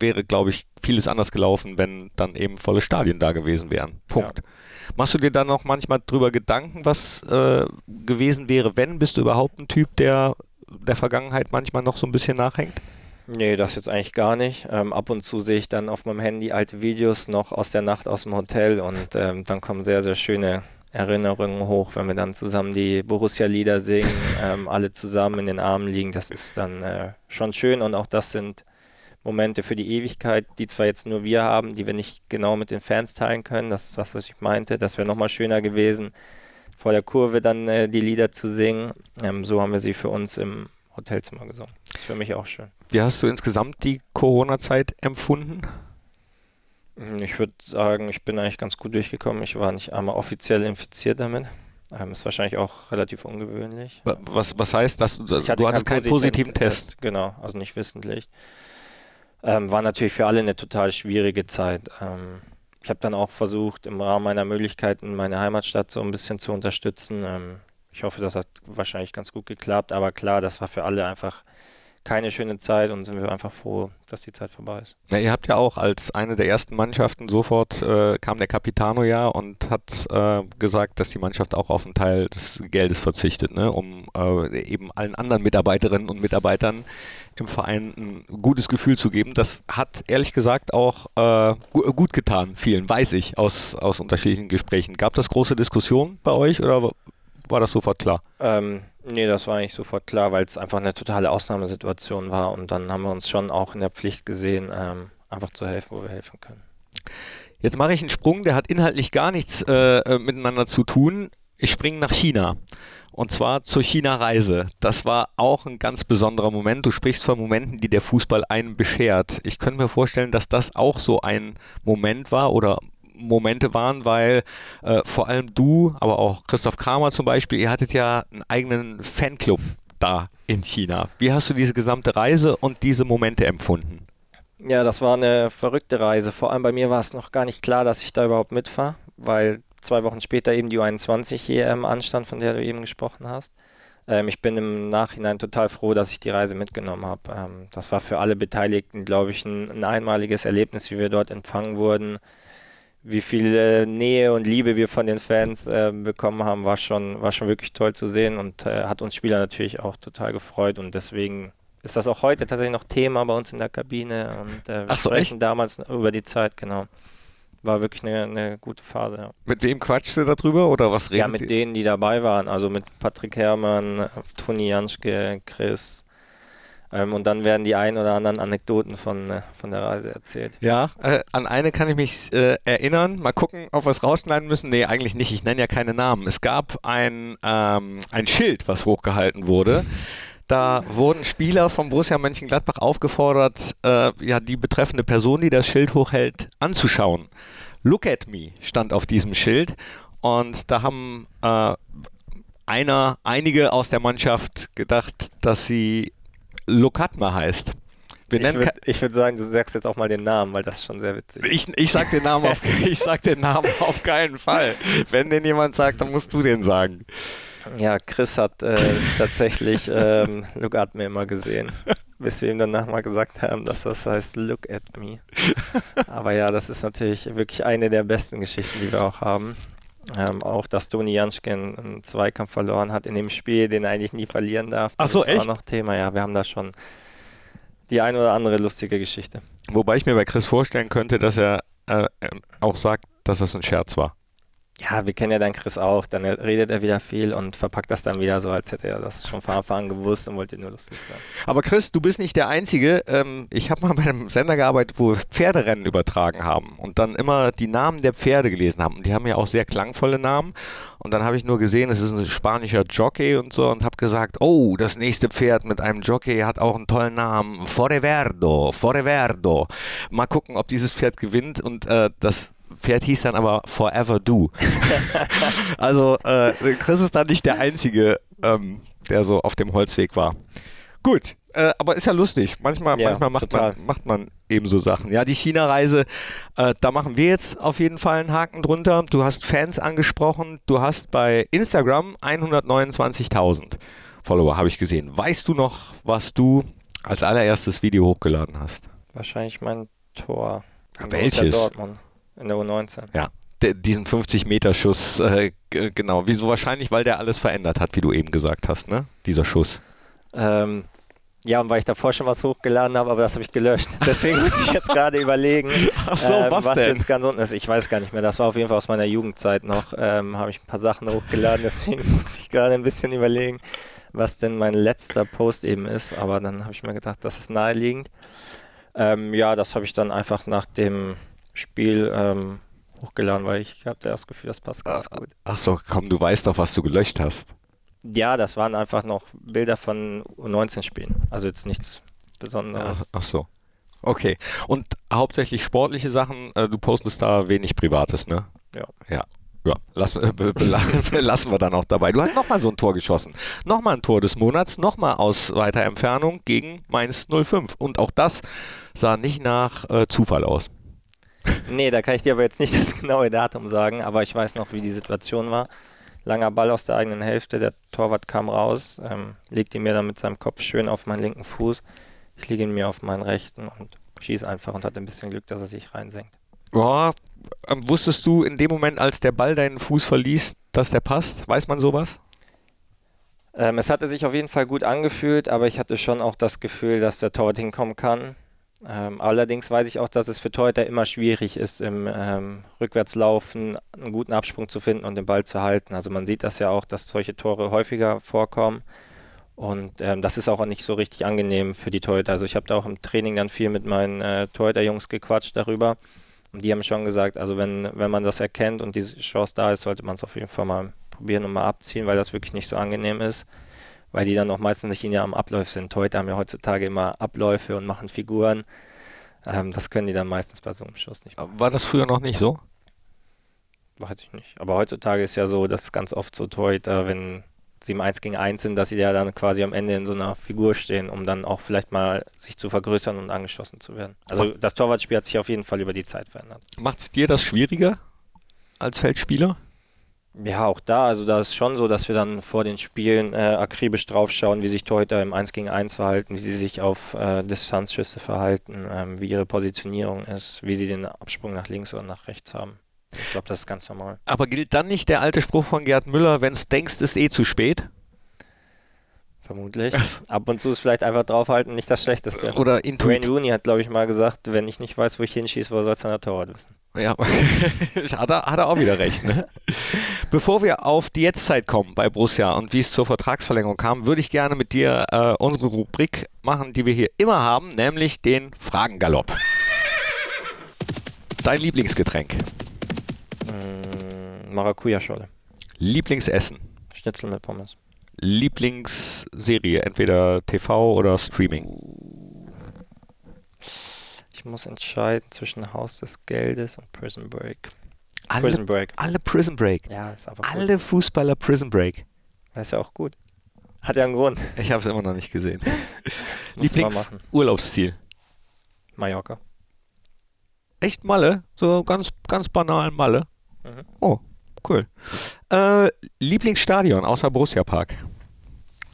wäre, glaube ich, vieles anders gelaufen, wenn dann eben volle Stadien da gewesen wären. Punkt. Ja. Machst du dir dann noch manchmal drüber Gedanken, was äh, gewesen wäre, wenn? Bist du überhaupt ein Typ, der der Vergangenheit manchmal noch so ein bisschen nachhängt? Nee, das jetzt eigentlich gar nicht. Ähm, ab und zu sehe ich dann auf meinem Handy alte Videos noch aus der Nacht aus dem Hotel und ähm, dann kommen sehr, sehr schöne Erinnerungen hoch, wenn wir dann zusammen die Borussia-Lieder singen, ähm, alle zusammen in den Armen liegen. Das ist dann äh, schon schön und auch das sind Momente für die Ewigkeit, die zwar jetzt nur wir haben, die wir nicht genau mit den Fans teilen können. Das ist was, was ich meinte. Das wäre nochmal schöner gewesen, vor der Kurve dann äh, die Lieder zu singen. Ähm, so haben wir sie für uns im Hotelzimmer gesungen. ist für mich auch schön. Wie hast du insgesamt die Corona-Zeit empfunden? Hm, ich würde sagen, ich bin eigentlich ganz gut durchgekommen. Ich war nicht einmal offiziell infiziert damit. Ähm, ist wahrscheinlich auch relativ ungewöhnlich. Was, was heißt, dass du, hattest keinen positiven Test? Test? Genau, also nicht wissentlich. Ähm, war natürlich für alle eine total schwierige Zeit. Ähm, ich habe dann auch versucht, im Rahmen meiner Möglichkeiten meine Heimatstadt so ein bisschen zu unterstützen. Ähm, ich hoffe, das hat wahrscheinlich ganz gut geklappt, aber klar, das war für alle einfach keine schöne Zeit und sind wir einfach froh, dass die Zeit vorbei ist. Ja, ihr habt ja auch als eine der ersten Mannschaften sofort äh, kam der Capitano ja und hat äh, gesagt, dass die Mannschaft auch auf einen Teil des Geldes verzichtet, ne, um äh, eben allen anderen Mitarbeiterinnen und Mitarbeitern im Verein ein gutes Gefühl zu geben. Das hat ehrlich gesagt auch äh, gut getan, vielen, weiß ich, aus, aus unterschiedlichen Gesprächen. Gab das große Diskussionen bei euch oder war das sofort klar? Ähm, nee, das war eigentlich sofort klar, weil es einfach eine totale Ausnahmesituation war und dann haben wir uns schon auch in der Pflicht gesehen, ähm, einfach zu helfen, wo wir helfen können. Jetzt mache ich einen Sprung, der hat inhaltlich gar nichts äh, äh miteinander zu tun. Ich springe nach China. Und zwar zur China-Reise. Das war auch ein ganz besonderer Moment. Du sprichst von Momenten, die der Fußball einem beschert. Ich könnte mir vorstellen, dass das auch so ein Moment war oder Momente waren, weil äh, vor allem du, aber auch Christoph Kramer zum Beispiel, ihr hattet ja einen eigenen Fanclub da in China. Wie hast du diese gesamte Reise und diese Momente empfunden? Ja, das war eine verrückte Reise. Vor allem bei mir war es noch gar nicht klar, dass ich da überhaupt mitfahre, weil zwei Wochen später eben die U21 EM anstand, von der du eben gesprochen hast. Ähm, ich bin im Nachhinein total froh, dass ich die Reise mitgenommen habe. Ähm, das war für alle Beteiligten, glaube ich, ein, ein einmaliges Erlebnis, wie wir dort empfangen wurden wie viel äh, Nähe und Liebe wir von den Fans äh, bekommen haben, war schon, war schon wirklich toll zu sehen und äh, hat uns Spieler natürlich auch total gefreut und deswegen ist das auch heute tatsächlich noch Thema bei uns in der Kabine und äh, wir Ach so, sprechen echt? damals über die Zeit, genau. War wirklich eine, eine gute Phase. Ja. Mit wem quatscht ihr darüber oder was redet Ja, mit ihr? denen, die dabei waren, also mit Patrick Herrmann, Toni Janschke, Chris, ähm, und dann werden die ein oder anderen Anekdoten von, äh, von der Reise erzählt. Ja, äh, an eine kann ich mich äh, erinnern. Mal gucken, ob wir es rausschneiden müssen. Nee, eigentlich nicht. Ich nenne ja keine Namen. Es gab ein, ähm, ein Schild, was hochgehalten wurde. Da wurden Spieler vom Borussia Mönchengladbach aufgefordert, äh, ja, die betreffende Person, die das Schild hochhält, anzuschauen. Look at me stand auf diesem Schild. Und da haben äh, einer, einige aus der Mannschaft gedacht, dass sie Lokatma heißt. Wir ich würde würd sagen, du sagst jetzt auch mal den Namen, weil das ist schon sehr witzig. Ich, ich, sag, den Namen auf, ich sag den Namen auf keinen Fall. Wenn den jemand sagt, dann musst du den sagen. Ja, Chris hat äh, tatsächlich ähm, Look at me immer gesehen. Bis wir ihm danach mal gesagt haben, dass das heißt Look at me. Aber ja, das ist natürlich wirklich eine der besten Geschichten, die wir auch haben. Ähm, auch, dass Toni Janschken einen Zweikampf verloren hat in dem Spiel, den er eigentlich nie verlieren darf. Das Ach so, ist echt? auch noch Thema. Ja, wir haben da schon die ein oder andere lustige Geschichte. Wobei ich mir bei Chris vorstellen könnte, dass er äh, auch sagt, dass das ein Scherz war ja, wir kennen ja dann Chris auch, dann redet er wieder viel und verpackt das dann wieder so, als hätte er das schon von Anfang an gewusst und wollte nur lustig sein. Aber Chris, du bist nicht der Einzige. Ähm, ich habe mal bei einem Sender gearbeitet, wo wir Pferderennen übertragen haben und dann immer die Namen der Pferde gelesen haben. Und die haben ja auch sehr klangvolle Namen. Und dann habe ich nur gesehen, es ist ein spanischer Jockey und so und habe gesagt, oh, das nächste Pferd mit einem Jockey hat auch einen tollen Namen. Foreverdo, Foreverdo. Mal gucken, ob dieses Pferd gewinnt und äh, das Pferd hieß dann aber Forever Do. also äh, Chris ist da nicht der Einzige, ähm, der so auf dem Holzweg war. Gut, äh, aber ist ja lustig. Manchmal, ja, manchmal macht, man, macht man eben so Sachen. Ja, die China-Reise, äh, da machen wir jetzt auf jeden Fall einen Haken drunter. Du hast Fans angesprochen. Du hast bei Instagram 129.000 Follower, habe ich gesehen. Weißt du noch, was du als allererstes Video hochgeladen hast? Wahrscheinlich mein Tor. Welches? Dortmund. In der U19. Ja, diesen 50-Meter-Schuss, äh, genau. Wieso wahrscheinlich, weil der alles verändert hat, wie du eben gesagt hast, ne? Dieser Schuss. Ähm, ja, und weil ich davor schon was hochgeladen habe, aber das habe ich gelöscht. Deswegen muss ich jetzt gerade überlegen, so, ähm, was, was denn? jetzt ganz unten ist. Ich weiß gar nicht mehr. Das war auf jeden Fall aus meiner Jugendzeit noch. Ähm, habe ich ein paar Sachen hochgeladen, deswegen musste ich gerade ein bisschen überlegen, was denn mein letzter Post eben ist. Aber dann habe ich mir gedacht, das ist naheliegend. Ähm, ja, das habe ich dann einfach nach dem Spiel ähm, hochgeladen, weil ich hatte das Gefühl, das passt ganz ah, gut. Ach so, komm, du weißt doch, was du gelöscht hast. Ja, das waren einfach noch Bilder von U19-Spielen. Also jetzt nichts Besonderes. Ach, ach so. Okay. Und hauptsächlich sportliche Sachen, äh, du postest da wenig Privates, ne? Ja. Ja. Ja, lassen, lassen wir dann auch dabei. Du hast nochmal so ein Tor geschossen. Nochmal ein Tor des Monats, nochmal aus weiter Entfernung gegen Mainz 05. Und auch das sah nicht nach äh, Zufall aus. Nee, da kann ich dir aber jetzt nicht das genaue Datum sagen, aber ich weiß noch, wie die Situation war. Langer Ball aus der eigenen Hälfte, der Torwart kam raus, ähm, legte mir dann mit seinem Kopf schön auf meinen linken Fuß. Ich lege ihn mir auf meinen rechten und schieße einfach und hatte ein bisschen Glück, dass er sich reinsenkt. Ja, ähm, wusstest du in dem Moment, als der Ball deinen Fuß verließ, dass der passt? Weiß man sowas? Ähm, es hatte sich auf jeden Fall gut angefühlt, aber ich hatte schon auch das Gefühl, dass der Torwart hinkommen kann. Ähm, allerdings weiß ich auch, dass es für Torhüter immer schwierig ist, im ähm, Rückwärtslaufen einen guten Absprung zu finden und den Ball zu halten. Also man sieht das ja auch, dass solche Tore häufiger vorkommen. Und ähm, das ist auch nicht so richtig angenehm für die Torhüter. Also ich habe da auch im Training dann viel mit meinen äh, Torhüter-Jungs gequatscht darüber. Und die haben schon gesagt, also wenn, wenn man das erkennt und diese Chance da ist, sollte man es auf jeden Fall mal probieren und mal abziehen, weil das wirklich nicht so angenehm ist. Weil die dann auch meistens nicht in ihrem Ablauf sind. Heute haben ja heutzutage immer Abläufe und machen Figuren. Ähm, das können die dann meistens bei so einem Schuss nicht machen. War das früher noch nicht so? Weiß ich nicht. Aber heutzutage ist ja so, dass ganz oft so Torhüter, wenn sie im 1 gegen 1 sind, dass sie ja dann quasi am Ende in so einer Figur stehen, um dann auch vielleicht mal sich zu vergrößern und angeschossen zu werden. Also das Torwartspiel hat sich auf jeden Fall über die Zeit verändert. Macht es dir das schwieriger als Feldspieler? Ja, auch da. Also da ist schon so, dass wir dann vor den Spielen äh, akribisch draufschauen, wie sich Torhüter im 1 gegen 1 verhalten, wie sie sich auf äh, Distanzschüsse verhalten, ähm, wie ihre Positionierung ist, wie sie den Absprung nach links oder nach rechts haben. Ich glaube, das ist ganz normal. Aber gilt dann nicht der alte Spruch von Gerd Müller, wenn es denkst, ist eh zu spät? Vermutlich. Ab und zu ist vielleicht einfach draufhalten nicht das Schlechteste. Oder intuitiv. Wayne Rooney hat, glaube ich, mal gesagt, wenn ich nicht weiß, wo ich hinschieße, wo soll es dann der Torwart wissen? Ja, hat, er, hat er auch wieder recht. Ne? Bevor wir auf die Jetztzeit kommen bei Borussia und wie es zur Vertragsverlängerung kam, würde ich gerne mit dir äh, unsere Rubrik machen, die wir hier immer haben, nämlich den Fragengalopp. Dein Lieblingsgetränk? Mm, Maracuja-Scholle. Lieblingsessen? Schnitzel mit Pommes. Lieblingsserie, entweder TV oder Streaming? Ich muss entscheiden zwischen Haus des Geldes und Prison Break. Alle, Prison Break. Alle Prison Break. Ja, ist aber Alle gut. Fußballer Prison Break. Das ist ja auch gut. Hat ja einen Grund. Ich habe es immer noch nicht gesehen. Lieblingsurlaubsziel? Mallorca. Echt Malle? So ganz, ganz banal Malle? Mhm. Oh, cool. Äh, Lieblingsstadion außer Borussia Park?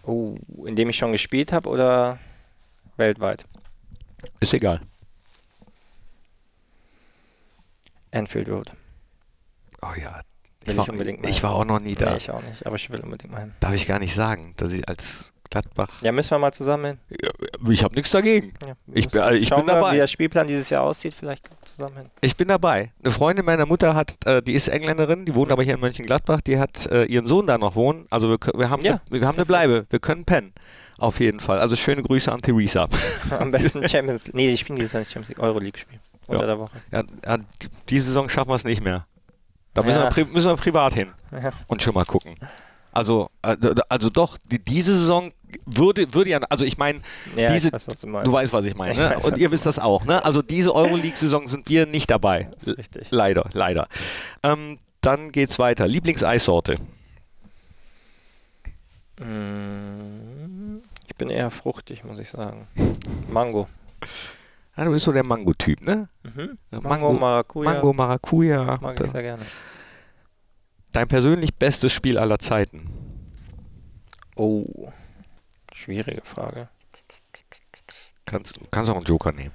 Oh, in dem ich schon gespielt habe oder weltweit? Ist egal. Anfield Road. Oh ja. Will ich, war, ich unbedingt mal ich war auch noch nie da. Nee, ich auch nicht, aber ich will unbedingt mal hin. Darf ich gar nicht sagen, dass ich als Gladbach. Ja, müssen wir mal zusammen hin. Ich habe nichts dagegen. Ja, ich bin, also ich bin dabei. Mal, wie der Spielplan dieses Jahr aussieht, vielleicht zusammen hin. Ich bin dabei. Eine Freundin meiner Mutter hat, äh, die ist Engländerin, die wohnt aber hier in Mönchengladbach, die hat äh, ihren Sohn da noch wohnen. Also wir, wir haben, ja, ne, wir haben eine Bleibe, wir können pennen. Auf jeden Fall. Also schöne Grüße an Theresa. Am besten Champions League. Nee, die spielen dieses Jahr nicht Champions League, Euroleague spielen. Unter ja. der Woche. Ja, die Saison schaffen wir es nicht mehr. Da müssen, wir, müssen wir privat hin und schon mal gucken. Also, äh, also doch, diese Saison würde, würde ja, also ich meine, ja, diese, ich weiß, was du, du, weißt, was ich meine, ne? weiß, und ihr wisst das auch, ne? Also diese Euroleague-Saison sind wir nicht dabei. Richtig. Leider, leider. Ähm, dann geht's weiter. Lieblingseissorte? Mm, ich bin eher fruchtig, muss ich sagen. Mango. Ja, du bist so der Mango-Typ, ne? Mhm. Mango, Mango, Maracuja. Mango, Maracuja. Mag ich sehr gerne. Dein persönlich bestes Spiel aller Zeiten? Oh, schwierige Frage. Kannst, kannst auch einen Joker nehmen.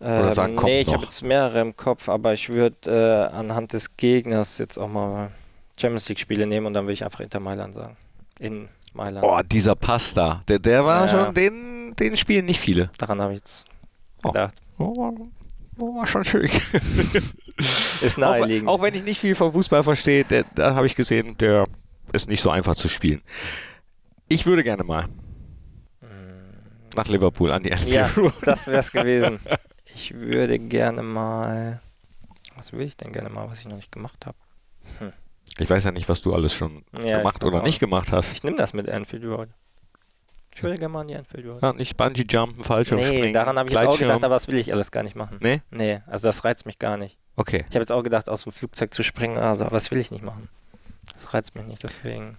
Oder ähm, sagen, komm, nee, ich habe jetzt mehrere im Kopf, aber ich würde äh, anhand des Gegners jetzt auch mal Champions League Spiele nehmen und dann würde ich einfach Inter Mailand sagen. In Mailand. Oh, dieser Pasta, der, der war ja. schon, den, den spielen nicht viele. Daran habe ich jetzt oh. gedacht. Oh. Oh, war schon schön. ist naheliegend. Auch, auch, wenn ich nicht viel vom Fußball verstehe, da habe ich gesehen, der ist nicht so einfach zu spielen. Ich würde gerne mal nach Liverpool an die Anfield Ja, das wäre es gewesen. Ich würde gerne mal. Was will ich denn gerne mal, was ich noch nicht gemacht habe? Hm. Ich weiß ja nicht, was du alles schon Ja, gemacht oder nicht gemacht hast. Ich nehme das mit Anfield Road. Ich würde gerne mal an die Anfield Road. Ja, nicht Bungee-Jumpen, Fallschirmspringen, Nee, daran habe ich jetzt auch gedacht, aber das will ich alles gar nicht machen. Nee? Nee, also das reizt mich gar nicht. Okay. Ich habe jetzt auch gedacht, aus dem Flugzeug zu springen, also, aber das will ich nicht machen. Das reizt mich nicht, deswegen.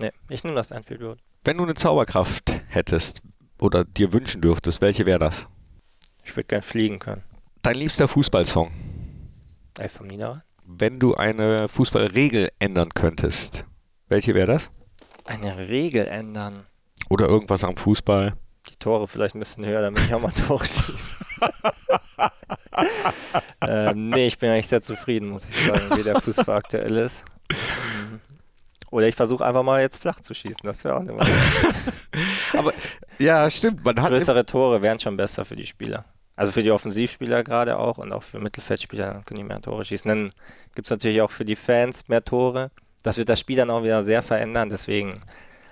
Nee, ich nehme das Anfield Road. Wenn du eine Zauberkraft hättest oder dir wünschen dürftest, welche wäre das? Ich würde gern fliegen können. Dein liebster Fußballsong? Elf vom Niederrhein. Wenn du eine Fußballregel ändern könntest, welche wäre das? Eine Regel ändern. Oder irgendwas am Fußball? Die Tore vielleicht ein bisschen höher, damit ich auch mal Tore schieße. ähm, nee, ich bin eigentlich sehr zufrieden, muss ich sagen, wie der Fußball aktuell ist. Ähm, Oder ich versuche einfach mal jetzt flach zu schießen, das wäre auch eine Aber ja, stimmt. Man hat Größere Tore wären schon besser für die Spieler. Also für die Offensivspieler gerade auch und auch für Mittelfeldspieler dann können die mehr Tore schießen. Dann gibt es natürlich auch für die Fans mehr Tore. Das wird das Spiel dann auch wieder sehr verändern. Deswegen,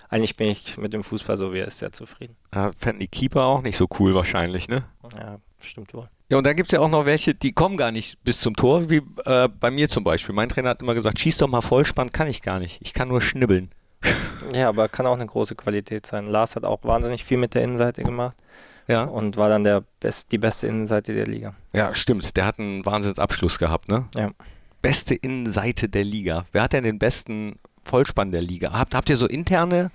eigentlich bin ich mit dem Fußball so wie er ist sehr zufrieden. äh, fänden die Keeper auch nicht so cool wahrscheinlich, ne? Ja, stimmt wohl. Ja, und dann gibt es ja auch noch welche, die kommen gar nicht bis zum Tor, wie äh, bei mir zum Beispiel. Mein Trainer hat immer gesagt, schieß doch mal Vollspann, kann ich gar nicht. Ich kann nur schnibbeln. Ja, aber kann auch eine große Qualität sein. Lars hat auch wahnsinnig viel mit der Innenseite gemacht Ja, und war dann der best, die beste Innenseite der Liga. ja stimmt. Der hat einen Wahnsinnsabschluss gehabt, ne? Ja. Beste Innenseite der Liga. Wer hat denn den besten Vollspann der Liga? Habt, habt ihr so interne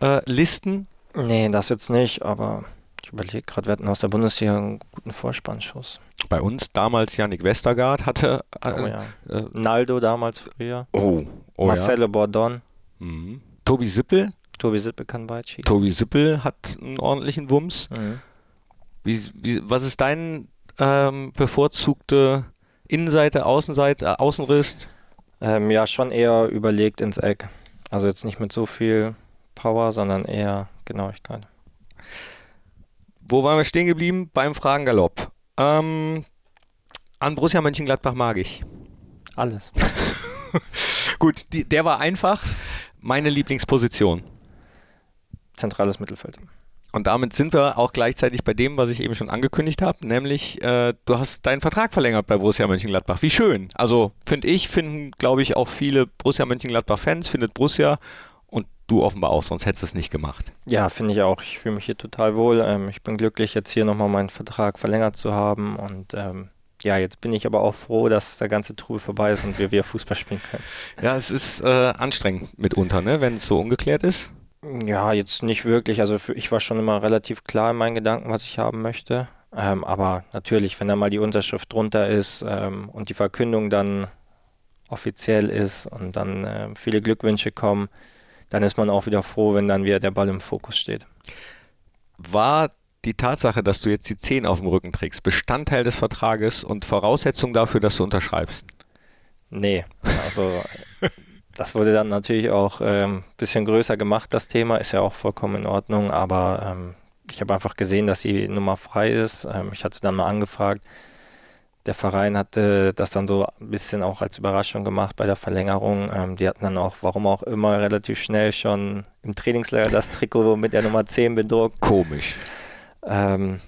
äh, Listen? Nee, das jetzt nicht, aber ich überlege gerade, wir hatten aus der Bundesliga einen guten Vorspannschuss. Bei uns damals Yannick Westergaard hatte. Äh, Oh ja. äh, Naldo damals früher. oh, oh Marcelo Bordon. ja. Mhm. Tobi Sippel. Tobi Sippe kann weit schießen. Tobi Sippel hat einen ordentlichen Wumms. Mhm. Wie, wie, was ist dein ähm, bevorzugte Innenseite, Außenseite, äh, Außenriss? Ähm, ja, schon eher überlegt ins Eck. Also jetzt nicht mit so viel Power, sondern eher Genauigkeit. Wo waren wir stehen geblieben? Beim Fragengalopp. Ähm, an Borussia Mönchengladbach mag ich. Alles. Gut, die, der war einfach meine Lieblingsposition. Zentrales Mittelfeld. Und damit sind wir auch gleichzeitig bei dem, was ich eben schon angekündigt habe, nämlich äh, du hast deinen Vertrag verlängert bei Borussia Mönchengladbach. Wie schön. Also finde ich, finden glaube ich auch viele Borussia Mönchengladbach-Fans, findet Borussia und du offenbar auch, sonst hättest du es nicht gemacht. Ja, finde ich auch. Ich fühle mich hier total wohl. Ähm, ich bin glücklich, jetzt hier nochmal meinen Vertrag verlängert zu haben. Und ähm, ja, jetzt bin ich aber auch froh, dass der ganze Trubel vorbei ist und wir wieder Fußball spielen können. Ja, es ist äh, anstrengend mitunter, ne, wenn es so ungeklärt ist. Ja, jetzt nicht wirklich. Also für, ich war schon immer relativ klar in meinen Gedanken, was ich haben möchte. Ähm, aber natürlich, wenn da mal die Unterschrift drunter ist ähm, und die Verkündung dann offiziell ist und dann äh, viele Glückwünsche kommen, dann ist man auch wieder froh, wenn dann wieder der Ball im Fokus steht. War die Tatsache, dass du jetzt die 10 auf dem Rücken trägst, Bestandteil des Vertrages und Voraussetzung dafür, dass du unterschreibst? Nee, also das wurde dann natürlich auch ein ähm, bisschen größer gemacht, das Thema, ist ja auch vollkommen in Ordnung, aber ähm, ich habe einfach gesehen, dass die Nummer frei ist. Ähm, ich hatte dann mal angefragt, der Verein hatte das dann so ein bisschen auch als Überraschung gemacht bei der Verlängerung. Ähm, die hatten dann auch, warum auch immer, relativ schnell schon im Trainingslager das Trikot mit der Nummer 10 bedruckt. Komisch. Ähm,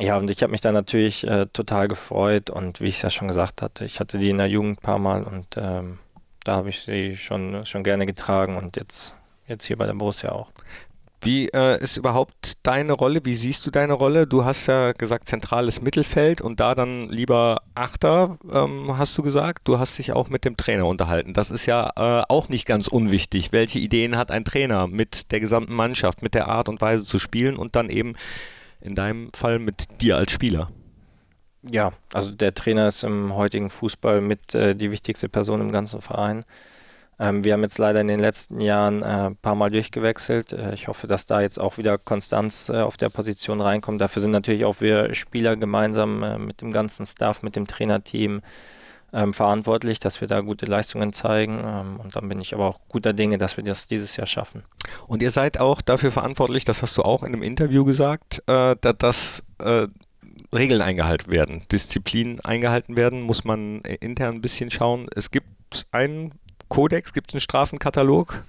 ja, und ich habe mich da natürlich äh, total gefreut und wie ich es ja schon gesagt hatte, ich hatte die in der Jugend ein paar Mal und ähm, da habe ich sie schon, schon gerne getragen und jetzt, jetzt hier bei der Borussia auch. Wie äh, ist überhaupt deine Rolle? Wie siehst du deine Rolle? Du hast ja gesagt zentrales Mittelfeld und da dann lieber Achter, ähm, hast du gesagt. Du hast dich auch mit dem Trainer unterhalten. Das ist ja äh, auch nicht ganz unwichtig. Welche Ideen hat ein Trainer mit der gesamten Mannschaft, mit der Art und Weise zu spielen und dann eben in deinem Fall mit dir als Spieler? Ja, also der Trainer ist im heutigen Fußball mit äh, die wichtigste Person im ganzen Verein. Ähm, wir haben jetzt leider in den letzten Jahren ein äh, paar Mal durchgewechselt. Äh, ich hoffe, dass da jetzt auch wieder Konstanz äh, auf der Position reinkommt. Dafür sind natürlich auch wir Spieler gemeinsam äh, mit dem ganzen Staff, mit dem Trainerteam ähm, verantwortlich, dass wir da gute Leistungen zeigen. Ähm, und dann bin ich aber auch guter Dinge, dass wir das dieses Jahr schaffen. Und ihr seid auch dafür verantwortlich, das hast du auch in einem Interview gesagt, äh, dass, dass äh, Regeln eingehalten werden, Disziplin eingehalten werden, muss man äh, intern ein bisschen schauen. Es gibt einen Kodex, gibt es einen Strafenkatalog?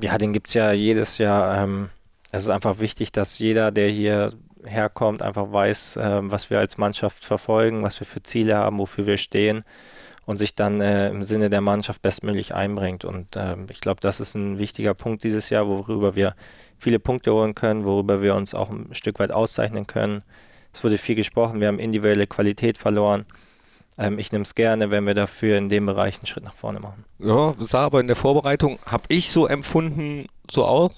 Ja, den gibt es ja jedes Jahr. Ähm, es ist einfach wichtig, dass jeder, der hier herkommt, einfach weiß, ähm, was wir als Mannschaft verfolgen, was wir für Ziele haben, wofür wir stehen. und sich dann äh, im Sinne der Mannschaft bestmöglich einbringt. Und äh, ich glaube, das ist ein wichtiger Punkt dieses Jahr, worüber wir viele Punkte holen können, worüber wir uns auch ein Stück weit auszeichnen können. Es wurde viel gesprochen, wir haben individuelle Qualität verloren. Ähm, ich nehme es gerne, wenn wir dafür in dem Bereich einen Schritt nach vorne machen. Ja, sah aber in der Vorbereitung, habe ich so empfunden, so auch.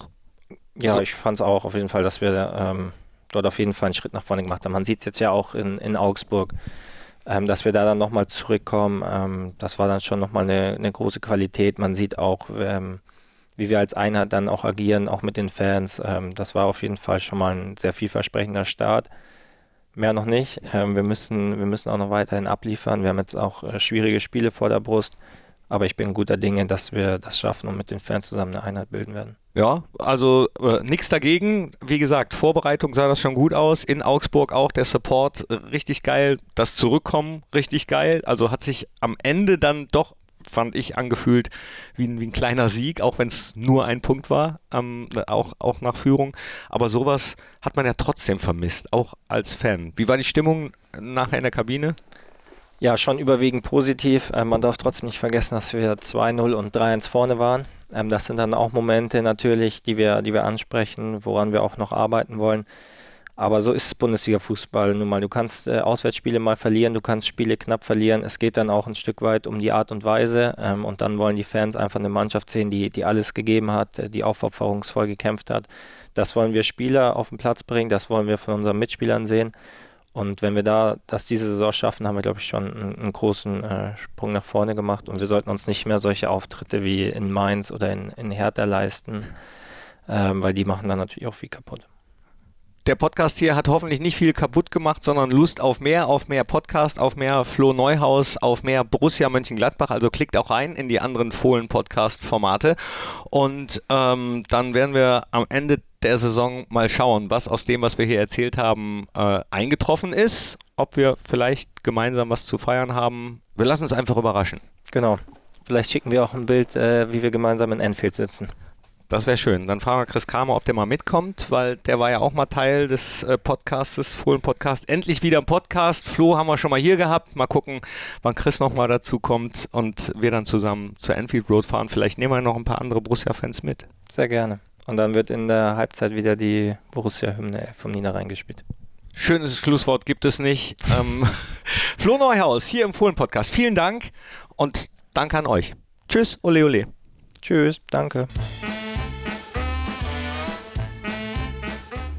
Ja, ich fand es auch auf jeden Fall, dass wir ähm, dort auf jeden Fall einen Schritt nach vorne gemacht haben. Man sieht es jetzt ja auch in, in Augsburg, ähm, dass wir da dann nochmal zurückkommen. Ähm, das war dann schon nochmal eine, eine große Qualität. Man sieht auch, ähm, wie wir als Einheit dann auch agieren, auch mit den Fans. Ähm, das war auf jeden Fall schon mal ein sehr vielversprechender Start. Mehr noch nicht. Ähm, wir, müssen, wir müssen auch noch weiterhin abliefern. Wir haben jetzt auch äh, schwierige Spiele vor der Brust. Aber ich bin guter Dinge, dass wir das schaffen und mit den Fans zusammen eine Einheit bilden werden. Ja, also äh, nichts dagegen. Wie gesagt, Vorbereitung sah das schon gut aus. In Augsburg auch der Support äh, richtig geil. Das Zurückkommen richtig geil. Also hat sich am Ende dann doch, fand ich, angefühlt wie ein, wie ein kleiner Sieg, auch wenn es nur ein Punkt war, ähm, auch, auch nach Führung. Aber sowas hat man ja trotzdem vermisst, auch als Fan. Wie war die Stimmung nachher in der Kabine? Ja, schon überwiegend positiv. Ähm, man darf trotzdem nicht vergessen, dass wir 2-0 und 3-1 vorne waren. Ähm, das sind dann auch Momente natürlich, die wir, die wir ansprechen, woran wir auch noch arbeiten wollen. Aber so ist Bundesliga-Fußball nun mal. Du kannst äh, Auswärtsspiele mal verlieren, du kannst Spiele knapp verlieren. Es geht dann auch ein Stück weit um die Art und Weise. Ähm, und dann wollen die Fans einfach eine Mannschaft sehen, die, die alles gegeben hat, äh, die aufopferungsvoll gekämpft hat. Das wollen wir Spieler auf den Platz bringen, das wollen wir von unseren Mitspielern sehen. Und wenn wir da das diese Saison schaffen, haben wir, glaube ich, schon einen, einen großen äh, Sprung nach vorne gemacht. Und wir sollten uns nicht mehr solche Auftritte wie in Mainz oder in, in Hertha leisten, ähm, weil die machen dann natürlich auch viel kaputt. Der Podcast hier hat hoffentlich nicht viel kaputt gemacht, sondern Lust auf mehr, auf mehr Podcast, auf mehr Flo Neuhaus, auf mehr Borussia Mönchengladbach. Also klickt auch rein in die anderen Fohlen-Podcast-Formate. Und ähm, dann werden wir am Ende der Saison mal schauen, was aus dem, was wir hier erzählt haben, äh, eingetroffen ist. Ob wir vielleicht gemeinsam was zu feiern haben. Wir lassen uns einfach überraschen. Genau. Vielleicht schicken wir auch ein Bild, äh, wie wir gemeinsam in Enfield sitzen. Das wäre schön. Dann fragen wir Chris Kramer, ob der mal mitkommt, weil der war ja auch mal Teil des äh, Podcasts, des Fohlen Podcast. Endlich wieder ein Podcast. Flo haben wir schon mal hier gehabt. Mal gucken, wann Chris nochmal dazu kommt und wir dann zusammen zur Enfield Road fahren. Vielleicht nehmen wir noch ein paar andere Borussia-Fans mit. Sehr gerne. Und dann wird in der Halbzeit wieder die Borussia-Hymne vom Nina reingespielt. Schönes Schlusswort gibt es nicht. ähm, Flo Neuhaus hier im Fohlen Podcast. Vielen Dank und danke an euch. Tschüss, ole ole. Tschüss, danke.